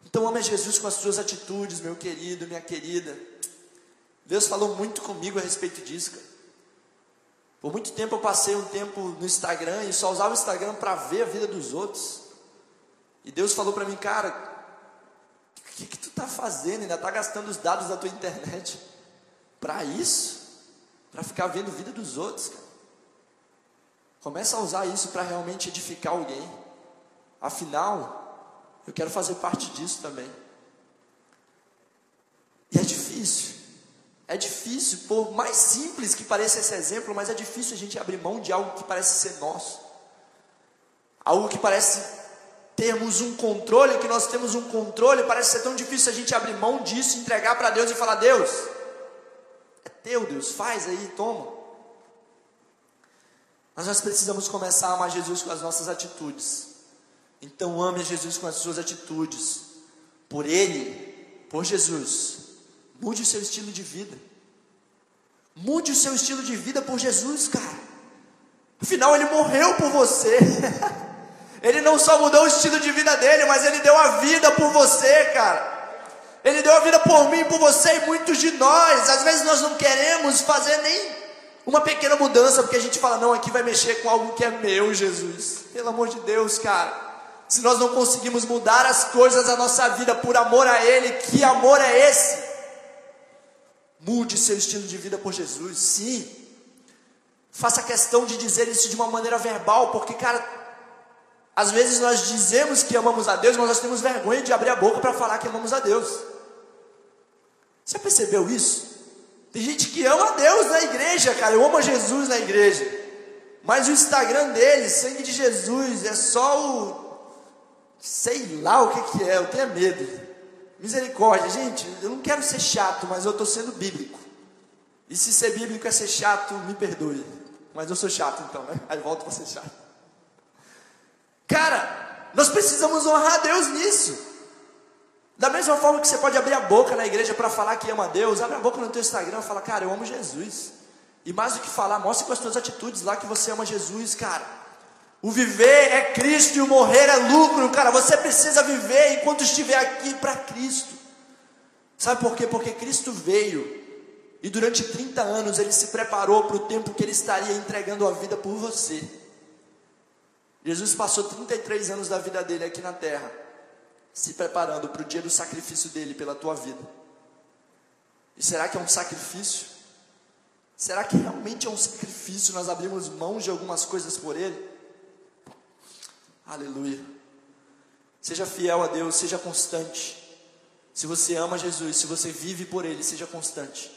Então ame Jesus com as suas atitudes, meu querido, minha querida. Deus falou muito comigo a respeito disso, cara. Por muito tempo eu passei um tempo no Instagram e só usava o Instagram para ver a vida dos outros. E Deus falou para mim, cara, o que, que tu tá fazendo? Ainda tá gastando os dados da tua internet para isso? Para ficar vendo a vida dos outros, cara. Começa a usar isso para realmente edificar alguém. Afinal, eu quero fazer parte disso também. E é difícil. É difícil, por mais simples que pareça esse exemplo, mas é difícil a gente abrir mão de algo que parece ser nosso. Algo que parece termos um controle, que nós temos um controle, parece ser tão difícil a gente abrir mão disso, entregar para Deus e falar: Deus, é teu, Deus, faz aí, toma. Mas nós precisamos começar a amar Jesus com as nossas atitudes. Então ame Jesus com as suas atitudes. Por Ele, por Jesus. Mude o seu estilo de vida. Mude o seu estilo de vida por Jesus, cara. Afinal, Ele morreu por você. <laughs> ele não só mudou o estilo de vida dele, mas Ele deu a vida por você, cara. Ele deu a vida por mim, por você e muitos de nós. Às vezes nós não queremos fazer nem uma pequena mudança, porque a gente fala, não, aqui vai mexer com algo que é meu, Jesus. Pelo amor de Deus, cara. Se nós não conseguimos mudar as coisas da nossa vida por amor a Ele, que amor é esse? Mude seu estilo de vida por Jesus, sim. Faça questão de dizer isso de uma maneira verbal, porque, cara, às vezes nós dizemos que amamos a Deus, mas nós temos vergonha de abrir a boca para falar que amamos a Deus. Você percebeu isso? Tem gente que ama Deus na igreja, cara. Eu amo Jesus na igreja. Mas o Instagram dele, sangue de Jesus, é só o. Sei lá o que, que é, eu tenho medo. Misericórdia, gente, eu não quero ser chato, mas eu estou sendo bíblico. E se ser bíblico é ser chato, me perdoe. Mas eu sou chato então, né? Aí volto para ser chato. Cara, nós precisamos honrar Deus nisso. Da mesma forma que você pode abrir a boca na igreja para falar que ama Deus, abre a boca no teu Instagram e fala, cara, eu amo Jesus. E mais do que falar, mostre com as tuas atitudes lá que você ama Jesus, cara. O viver é Cristo e o morrer é lucro, cara. Você precisa viver enquanto estiver aqui para Cristo. Sabe por quê? Porque Cristo veio e durante 30 anos ele se preparou para o tempo que ele estaria entregando a vida por você. Jesus passou 33 anos da vida dele aqui na terra se preparando para o dia do sacrifício dele pela tua vida. E será que é um sacrifício? Será que realmente é um sacrifício nós abrimos mão de algumas coisas por ele? Aleluia. Seja fiel a Deus, seja constante. Se você ama Jesus, se você vive por ele, seja constante.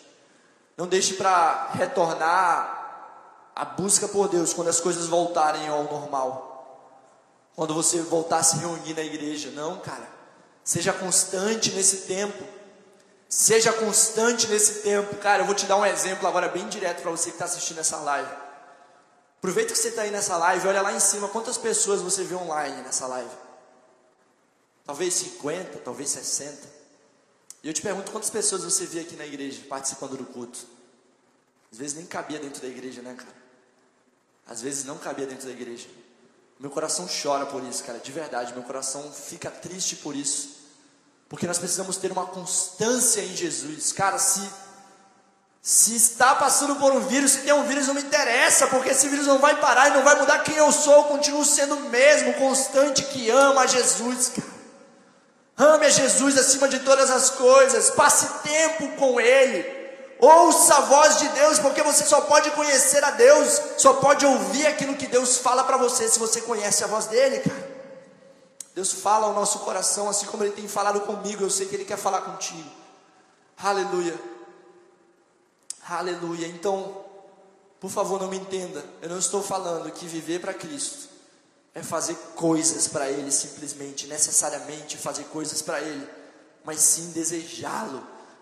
Não deixe para retornar a busca por Deus quando as coisas voltarem ao normal. Quando você voltar a se reunir na igreja. Não, cara. Seja constante nesse tempo. Seja constante nesse tempo. Cara, eu vou te dar um exemplo agora bem direto para você que está assistindo essa live. Aproveita que você está aí nessa live, olha lá em cima quantas pessoas você vê online nessa live. Talvez 50, talvez 60. E eu te pergunto quantas pessoas você vê aqui na igreja participando do culto. Às vezes nem cabia dentro da igreja, né, cara? Às vezes não cabia dentro da igreja. Meu coração chora por isso, cara, de verdade. Meu coração fica triste por isso. Porque nós precisamos ter uma constância em Jesus. Cara, se se está passando por um vírus, se tem um vírus, não me interessa, porque esse vírus não vai parar e não vai mudar quem eu sou. Eu continuo sendo o mesmo, constante, que ama a Jesus, cara. Ame a Jesus acima de todas as coisas. Passe tempo com Ele. Ouça a voz de Deus, porque você só pode conhecer a Deus, só pode ouvir aquilo que Deus fala para você se você conhece a voz dele, cara. Deus fala ao nosso coração, assim como Ele tem falado comigo, eu sei que Ele quer falar contigo. Aleluia. Aleluia. Então, por favor, não me entenda, eu não estou falando que viver para Cristo é fazer coisas para Ele, simplesmente, necessariamente fazer coisas para Ele, mas sim desejá-lo,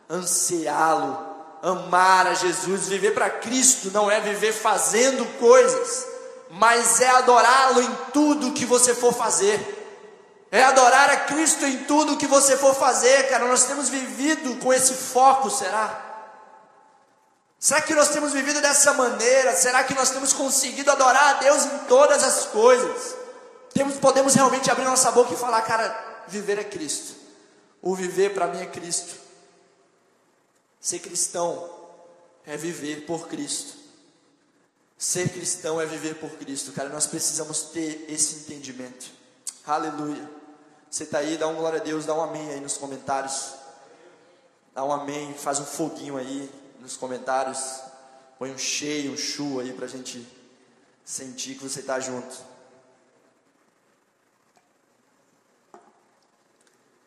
ansiá-lo amar a Jesus, viver para Cristo não é viver fazendo coisas, mas é adorá-lo em tudo que você for fazer. É adorar a Cristo em tudo que você for fazer, cara. Nós temos vivido com esse foco, será? Será que nós temos vivido dessa maneira? Será que nós temos conseguido adorar a Deus em todas as coisas? Temos, podemos realmente abrir nossa boca e falar, cara, viver é Cristo. O viver para mim é Cristo. Ser cristão é viver por Cristo. Ser cristão é viver por Cristo, cara. Nós precisamos ter esse entendimento. Aleluia. Você está aí, dá um glória a Deus, dá um amém aí nos comentários. Dá um amém, faz um foguinho aí nos comentários. Põe um cheio, um chu aí para a gente sentir que você está junto.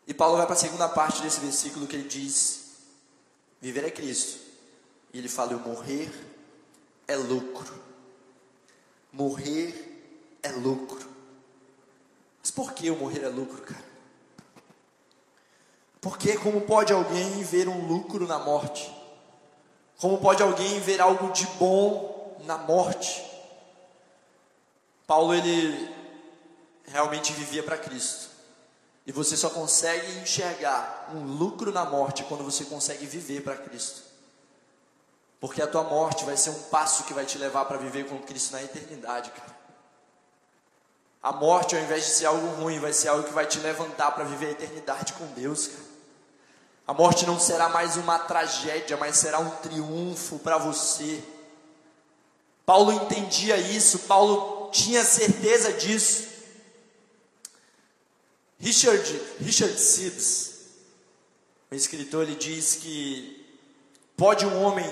E Paulo vai para a segunda parte desse versículo que ele diz: Viver é Cristo. E ele fala: morrer é lucro. Morrer é lucro. Mas por que o morrer é lucro, cara? Porque como pode alguém ver um lucro na morte? Como pode alguém ver algo de bom na morte? Paulo ele realmente vivia para Cristo. E você só consegue enxergar um lucro na morte quando você consegue viver para Cristo. Porque a tua morte vai ser um passo que vai te levar para viver com Cristo na eternidade, cara. A morte, ao invés de ser algo ruim, vai ser algo que vai te levantar para viver a eternidade com Deus, cara. A morte não será mais uma tragédia, mas será um triunfo para você. Paulo entendia isso, Paulo tinha certeza disso. Richard, Richard Sibbs, o escritor, ele diz que pode um homem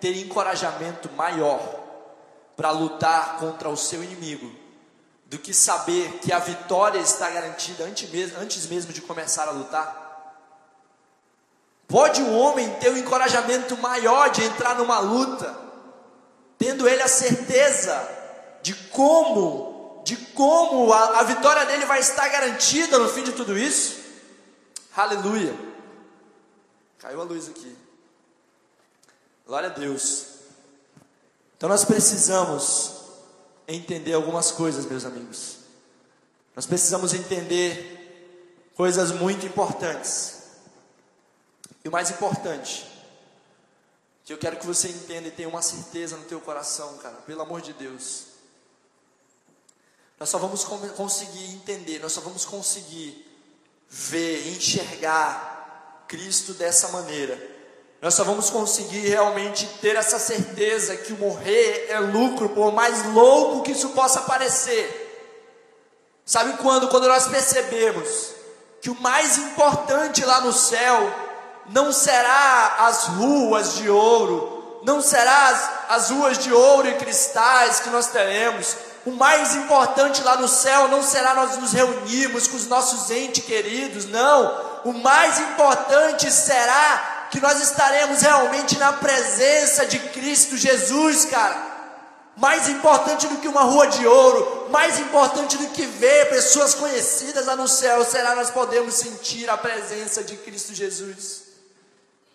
ter encorajamento maior para lutar contra o seu inimigo do que saber que a vitória está garantida antes mesmo, antes mesmo de começar a lutar? Pode um homem ter um encorajamento maior de entrar numa luta, tendo ele a certeza de como, de como a, a vitória dele vai estar garantida no fim de tudo isso? Aleluia. Caiu a luz aqui. Glória a Deus. Então nós precisamos entender algumas coisas, meus amigos. Nós precisamos entender coisas muito importantes. E o mais importante, que eu quero que você entenda e tenha uma certeza no teu coração, cara, pelo amor de Deus. Nós só vamos conseguir entender, nós só vamos conseguir ver, enxergar Cristo dessa maneira nós só vamos conseguir realmente ter essa certeza que o morrer é lucro, por mais louco que isso possa parecer. Sabe quando? Quando nós percebemos que o mais importante lá no céu não será as ruas de ouro, não será as, as ruas de ouro e cristais que nós teremos. O mais importante lá no céu não será nós nos reunirmos com os nossos entes queridos, não. O mais importante será que nós estaremos realmente na presença de Cristo Jesus, cara. Mais importante do que uma rua de ouro, mais importante do que ver pessoas conhecidas lá no céu, será nós podemos sentir a presença de Cristo Jesus.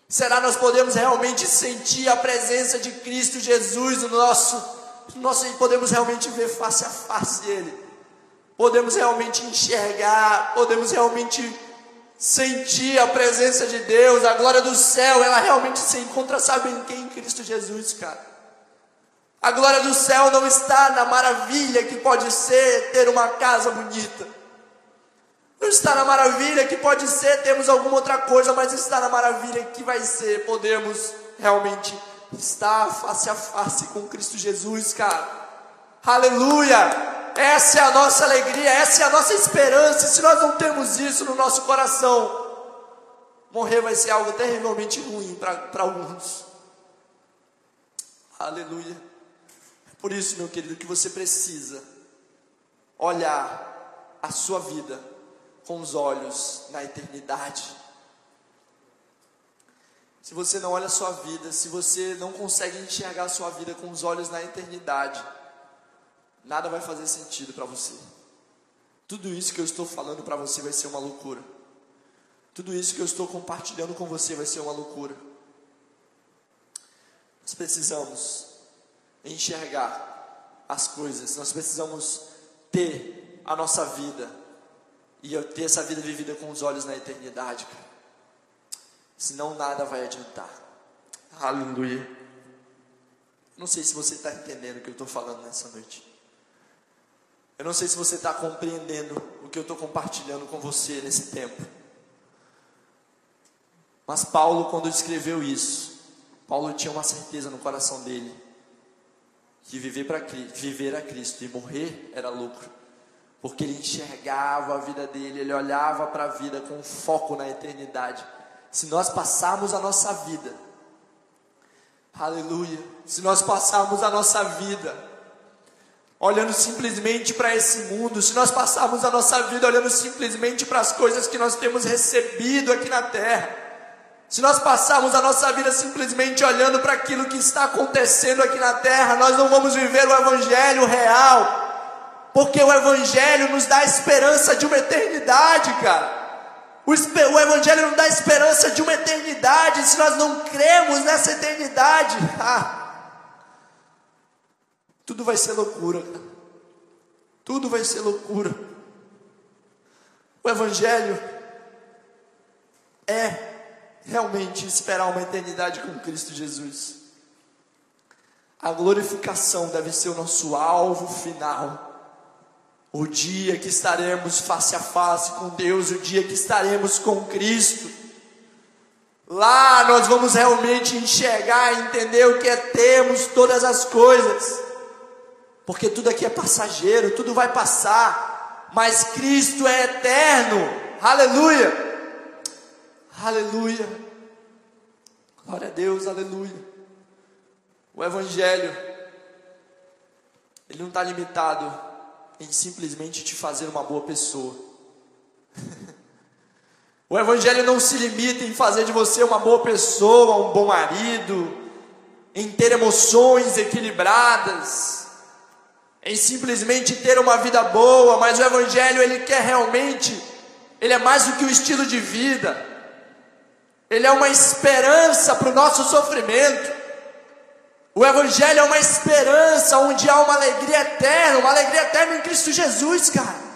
Será nós podemos realmente sentir a presença de Cristo Jesus no nosso, nosso podemos realmente ver face a face Ele. Podemos realmente enxergar, podemos realmente sentir a presença de Deus, a glória do céu, ela realmente se encontra, sabe em quem? Em Cristo Jesus, cara. A glória do céu não está na maravilha que pode ser ter uma casa bonita. Não está na maravilha que pode ser termos alguma outra coisa, mas está na maravilha que vai ser podermos realmente estar face a face com Cristo Jesus, cara. Aleluia! Essa é a nossa alegria, essa é a nossa esperança. E se nós não temos isso no nosso coração, morrer vai ser algo terrivelmente ruim para alguns. Aleluia. É por isso, meu querido, que você precisa olhar a sua vida com os olhos na eternidade. Se você não olha a sua vida, se você não consegue enxergar a sua vida com os olhos na eternidade, nada vai fazer sentido para você. Tudo isso que eu estou falando para você vai ser uma loucura. Tudo isso que eu estou compartilhando com você vai ser uma loucura. Nós precisamos enxergar as coisas, nós precisamos ter a nossa vida e eu ter essa vida vivida com os olhos na eternidade, cara. Senão nada vai adiantar. Aleluia. Não sei se você está entendendo o que eu estou falando nessa noite. Eu não sei se você está compreendendo o que eu estou compartilhando com você nesse tempo. Mas Paulo, quando escreveu isso, Paulo tinha uma certeza no coração dele. que viver, para viver a Cristo e morrer era lucro, porque ele enxergava a vida dele, ele olhava para a vida com foco na eternidade. Se nós passarmos a nossa vida, aleluia, se nós passarmos a nossa vida olhando simplesmente para esse mundo, se nós passarmos a nossa vida olhando simplesmente para as coisas que nós temos recebido aqui na terra, se nós passarmos a nossa vida simplesmente olhando para aquilo que está acontecendo aqui na terra, nós não vamos viver o Evangelho real, porque o Evangelho nos dá esperança de uma eternidade, cara. O, o Evangelho nos dá esperança de uma eternidade, se nós não cremos nessa eternidade, <laughs> ah, tudo vai ser loucura. Tudo vai ser loucura. O Evangelho é realmente esperar uma eternidade com Cristo Jesus. A glorificação deve ser o nosso alvo final. O dia que estaremos face a face com Deus, o dia que estaremos com Cristo. Lá nós vamos realmente enxergar, entender o que é termos todas as coisas porque tudo aqui é passageiro, tudo vai passar, mas Cristo é eterno. Aleluia! Aleluia! Glória a Deus, aleluia. O Evangelho, ele não está limitado em simplesmente te fazer uma boa pessoa. <laughs> o Evangelho não se limita em fazer de você uma boa pessoa, um bom marido, em ter emoções equilibradas em simplesmente ter uma vida boa, mas o evangelho ele quer realmente, ele é mais do que um estilo de vida. Ele é uma esperança para o nosso sofrimento. O evangelho é uma esperança onde há uma alegria eterna, uma alegria eterna em Cristo Jesus, cara.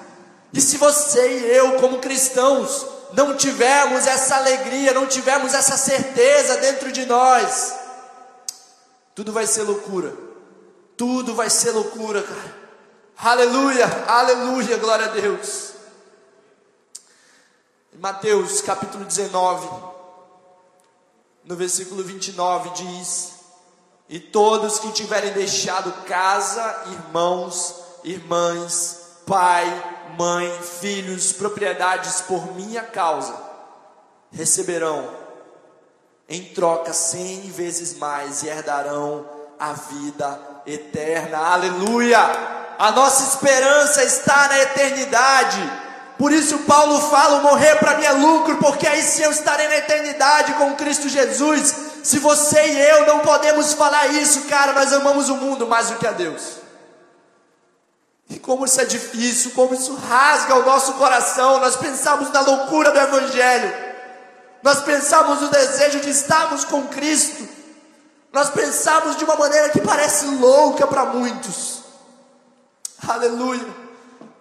E se você e eu, como cristãos, não tivermos essa alegria, não tivermos essa certeza dentro de nós, tudo vai ser loucura tudo vai ser loucura, cara. Aleluia, aleluia, glória a Deus. Mateus capítulo 19, no versículo 29 diz: E todos que tiverem deixado casa, irmãos, irmãs, pai, mãe, filhos, propriedades por minha causa, receberão em troca cem vezes mais e herdarão a vida eterna. Aleluia! A nossa esperança está na eternidade. Por isso Paulo fala: morrer para mim é lucro, porque aí sim eu estarei na eternidade com Cristo Jesus. Se você e eu não podemos falar isso, cara, nós amamos o mundo mais do que a Deus. E como isso é difícil, como isso rasga o nosso coração. Nós pensamos na loucura do Evangelho, nós pensamos no desejo de estarmos com Cristo, nós pensamos de uma maneira que parece louca para muitos. Aleluia.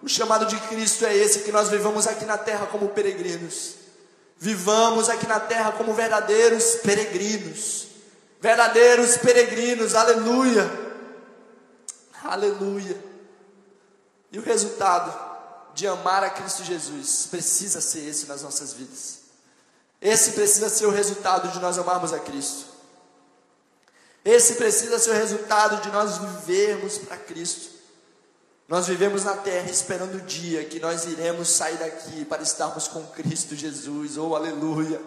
O chamado de Cristo é esse: que nós vivamos aqui na terra como peregrinos. Vivamos aqui na terra como verdadeiros peregrinos. Verdadeiros peregrinos, aleluia. Aleluia. E o resultado de amar a Cristo Jesus precisa ser esse nas nossas vidas. Esse precisa ser o resultado de nós amarmos a Cristo. Esse precisa ser o resultado de nós vivermos para Cristo. Nós vivemos na terra esperando o dia que nós iremos sair daqui para estarmos com Cristo Jesus, oh aleluia.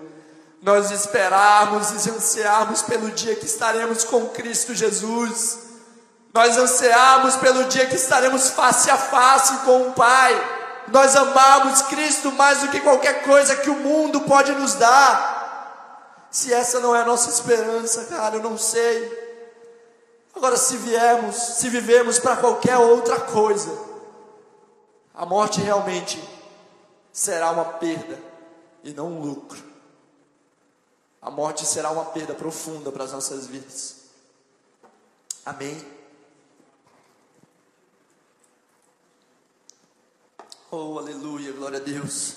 Nós esperarmos e ansiarmos pelo dia que estaremos com Cristo Jesus. Nós ansiamos pelo dia que estaremos face a face com o Pai. Nós amamos Cristo mais do que qualquer coisa que o mundo pode nos dar. Se essa não é a nossa esperança, cara, eu não sei. Agora, se viemos, se vivemos para qualquer outra coisa, a morte realmente será uma perda e não um lucro. A morte será uma perda profunda para as nossas vidas. Amém? Oh, aleluia, glória a Deus.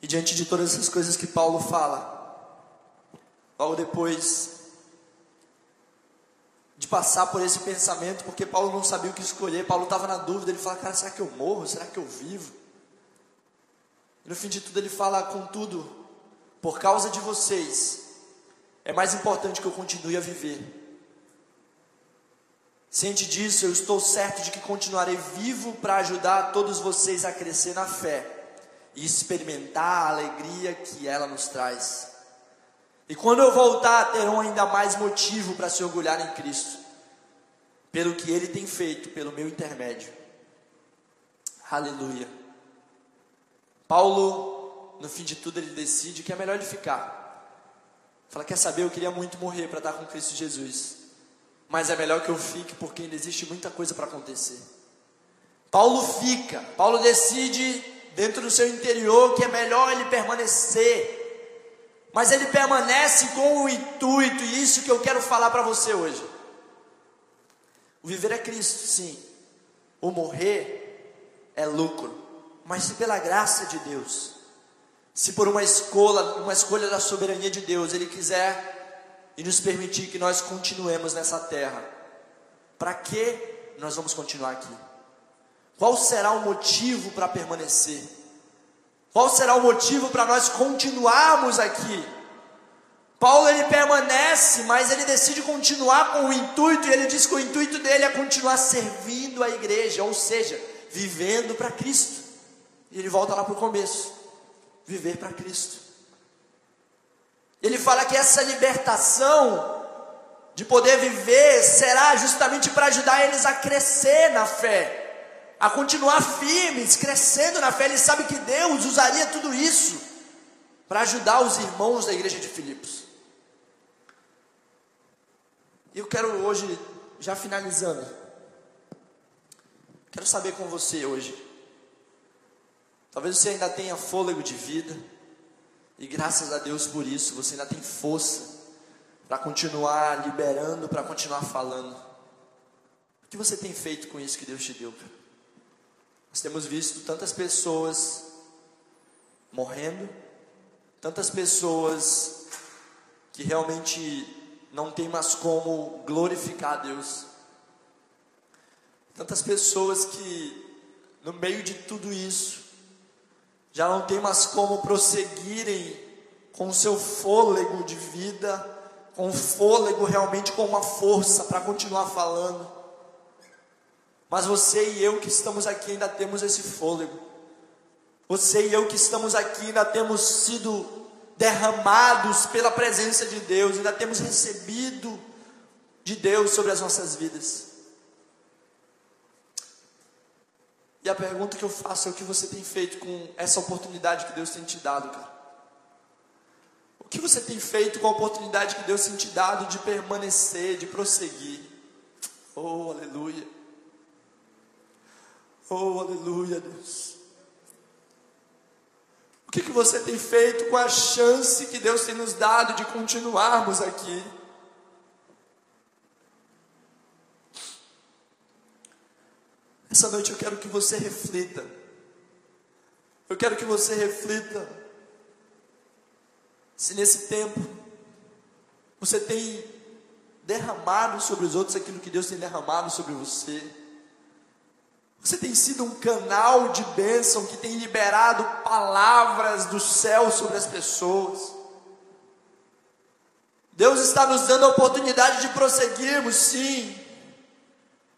E diante de todas essas coisas que Paulo fala, logo depois de passar por esse pensamento, porque Paulo não sabia o que escolher, Paulo estava na dúvida, ele fala, cara, será que eu morro? Será que eu vivo? E no fim de tudo ele fala, contudo, por causa de vocês, é mais importante que eu continue a viver. Ciente disso, eu estou certo de que continuarei vivo para ajudar todos vocês a crescer na fé e experimentar a alegria que ela nos traz. E quando eu voltar, terão ainda mais motivo para se orgulhar em Cristo, pelo que Ele tem feito pelo meu intermédio. Aleluia. Paulo, no fim de tudo, ele decide que é melhor ele ficar. Fala, quer saber? Eu queria muito morrer para estar com Cristo Jesus mas é melhor que eu fique porque ainda existe muita coisa para acontecer. Paulo fica, Paulo decide dentro do seu interior que é melhor ele permanecer, mas ele permanece com o intuito, e isso que eu quero falar para você hoje. O viver é Cristo, sim, o morrer é lucro, mas se pela graça de Deus, se por uma escolha, uma escolha da soberania de Deus, Ele quiser e nos permitir que nós continuemos nessa terra. Para que nós vamos continuar aqui? Qual será o motivo para permanecer? Qual será o motivo para nós continuarmos aqui? Paulo ele permanece, mas ele decide continuar com o intuito, e ele diz que o intuito dele é continuar servindo a igreja, ou seja, vivendo para Cristo. E ele volta lá para o começo: viver para Cristo. Ele fala que essa libertação de poder viver será justamente para ajudar eles a crescer na fé, a continuar firmes, crescendo na fé. Ele sabe que Deus usaria tudo isso para ajudar os irmãos da igreja de Filipos. E eu quero hoje, já finalizando, quero saber com você hoje. Talvez você ainda tenha fôlego de vida e graças a Deus por isso, você ainda tem força para continuar liberando, para continuar falando. O que você tem feito com isso que Deus te deu, cara? Nós temos visto tantas pessoas morrendo, tantas pessoas que realmente não tem mais como glorificar a Deus. Tantas pessoas que, no meio de tudo isso, já não tem mais como prosseguirem com o seu fôlego de vida, com o fôlego realmente com uma força para continuar falando. Mas você e eu que estamos aqui ainda temos esse fôlego. Você e eu que estamos aqui ainda temos sido derramados pela presença de Deus, ainda temos recebido de Deus sobre as nossas vidas. E a pergunta que eu faço é o que você tem feito com essa oportunidade que Deus tem te dado, cara? O que você tem feito com a oportunidade que Deus tem te dado de permanecer, de prosseguir? Oh, aleluia. Oh, aleluia, Deus. O que, que você tem feito com a chance que Deus tem nos dado de continuarmos aqui? Essa noite eu quero que você reflita. Eu quero que você reflita se nesse tempo você tem derramado sobre os outros aquilo que Deus tem derramado sobre você. Você tem sido um canal de bênção que tem liberado palavras do céu sobre as pessoas. Deus está nos dando a oportunidade de prosseguirmos, sim,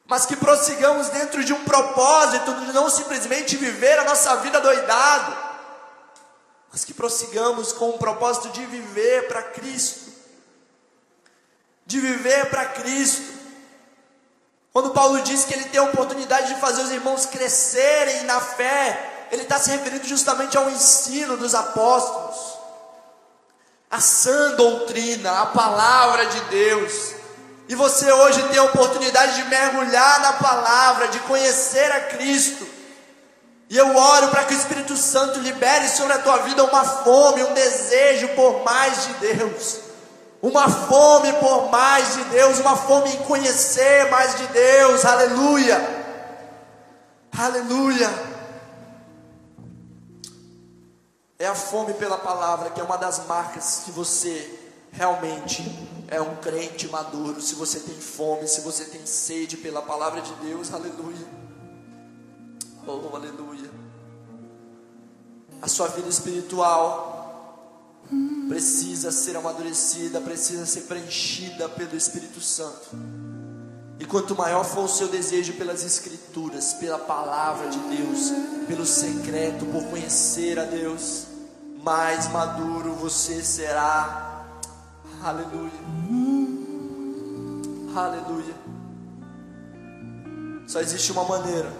mas que prossigamos dentro de um propósito de não simplesmente viver a nossa vida doidado, mas que prossigamos com o propósito de viver para Cristo, de viver para Cristo. Quando Paulo diz que ele tem a oportunidade de fazer os irmãos crescerem na fé, ele está se referindo justamente ao ensino dos apóstolos, a sã doutrina, a palavra de Deus e você hoje tem a oportunidade de mergulhar na palavra, de conhecer a Cristo. E eu oro para que o Espírito Santo libere sobre a tua vida uma fome, um desejo por mais de Deus. Uma fome por mais de Deus, uma fome em conhecer mais de Deus. Aleluia. Aleluia. É a fome pela palavra que é uma das marcas que você realmente é um crente maduro, se você tem fome, se você tem sede pela palavra de Deus, aleluia. Oh, aleluia. A sua vida espiritual precisa ser amadurecida, precisa ser preenchida pelo Espírito Santo. E quanto maior for o seu desejo pelas Escrituras, pela palavra de Deus, pelo secreto, por conhecer a Deus, mais maduro você será. Aleluia. Aleluia. Só existe uma maneira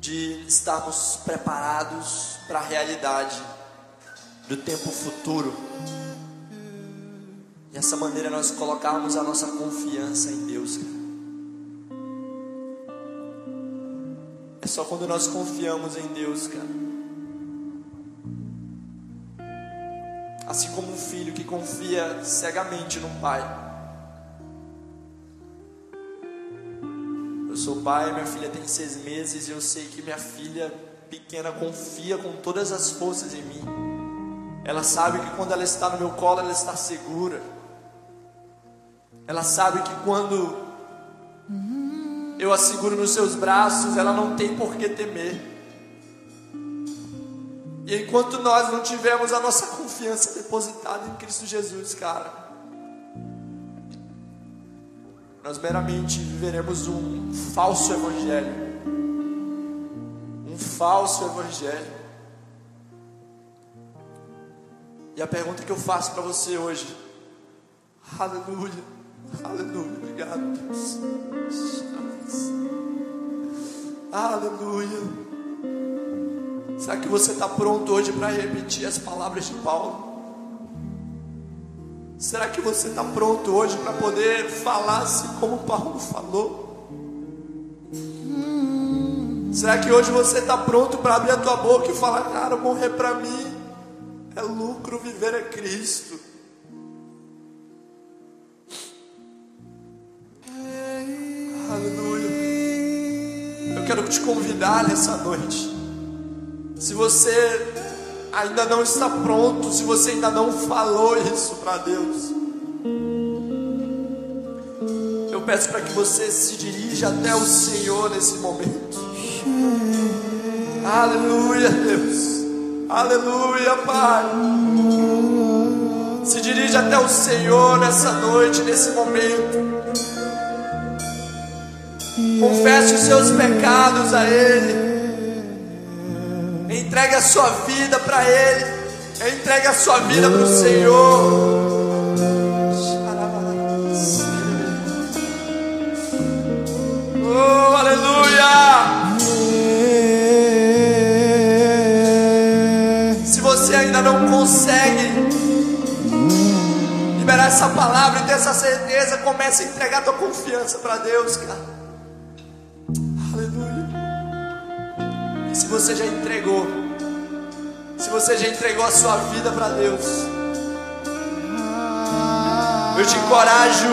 de estarmos preparados para a realidade do tempo futuro. E essa maneira nós colocarmos a nossa confiança em Deus. É só quando nós confiamos em Deus, cara. Assim como um filho que confia cegamente no pai. Eu sou pai, minha filha tem seis meses e eu sei que minha filha pequena confia com todas as forças em mim. Ela sabe que quando ela está no meu colo, ela está segura. Ela sabe que quando eu a seguro nos seus braços, ela não tem por que temer. E enquanto nós não tivermos a nossa confiança depositada em Cristo Jesus, cara, nós meramente viveremos um falso evangelho. Um falso evangelho. E a pergunta que eu faço para você hoje, aleluia, aleluia, obrigado, Deus. Aleluia. Será que você está pronto hoje para repetir as palavras de Paulo? Será que você está pronto hoje para poder falar assim como Paulo falou? Será que hoje você está pronto para abrir a tua boca e falar, cara, morrer para mim é lucro, viver é Cristo? Aleluia. Eu quero te convidar nessa noite se você ainda não está pronto, se você ainda não falou isso para Deus, eu peço para que você se dirija até o Senhor nesse momento. Aleluia, Deus. Aleluia, Pai. Se dirija até o Senhor nessa noite, nesse momento. Confesse os seus pecados a Ele. Entregue a sua vida para Ele. Entregue a sua vida para o Senhor. Essa palavra e ter essa certeza, comece a entregar tua confiança para Deus, cara. se você já entregou, se você já entregou a sua vida para Deus, eu te encorajo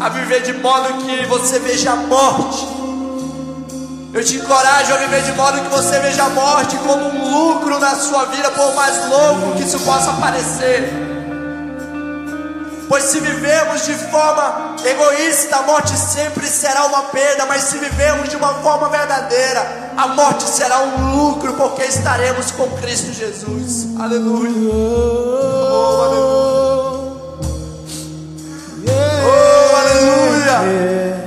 a viver de modo que você veja a morte. Eu te encorajo a viver de modo que você veja a morte como um lucro na sua vida, por mais louco que isso possa parecer. Pois se vivemos de forma egoísta, a morte sempre será uma perda, mas se vivemos de uma forma verdadeira, a morte será um lucro, porque estaremos com Cristo Jesus. Aleluia. Oh, aleluia. Oh, aleluia.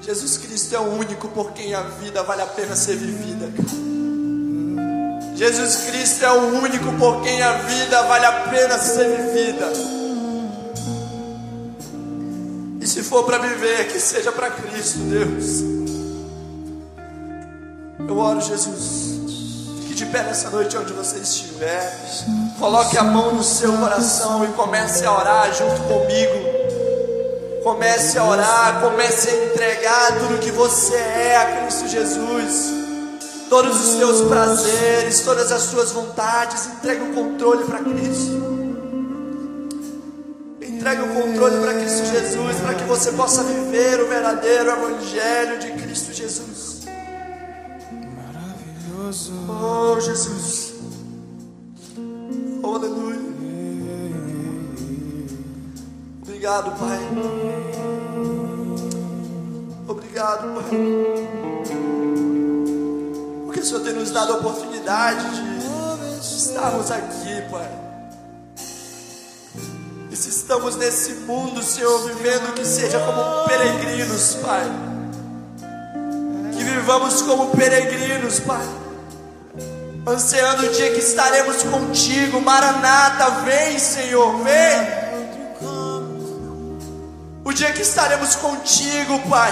Jesus Cristo é o único por quem a vida vale a pena ser vivida. Jesus Cristo é o único por quem a vida vale a pena ser vivida. E se for para viver, que seja para Cristo, Deus. Eu oro, Jesus. Fique de pé nessa noite onde você estiver. Coloque a mão no seu coração e comece a orar junto comigo. Comece a orar, comece a entregar tudo que você é a Cristo Jesus todos os seus prazeres, todas as suas vontades, entregue o controle para Cristo. Entregue o controle para Cristo Jesus, para que você possa viver o verdadeiro Evangelho de Cristo Jesus. Maravilhoso. Oh, Jesus. Oh, aleluia. Obrigado, Pai. Obrigado, Pai o Senhor tem nos dado a oportunidade de estarmos aqui, Pai. estamos nesse mundo, Senhor, vivendo que seja como peregrinos, Pai. Que vivamos como peregrinos, Pai. Ansiando o dia que estaremos contigo, Maranata, vem, Senhor, vem. O dia que estaremos contigo, Pai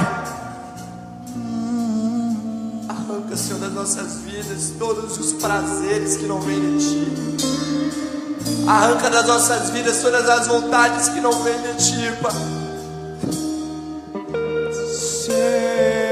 arranca, Senhor, das nossas vidas todos os prazeres que não vêm de Ti. Arranca das nossas vidas todas as vontades que não vêm de Ti, Pai. Senhor.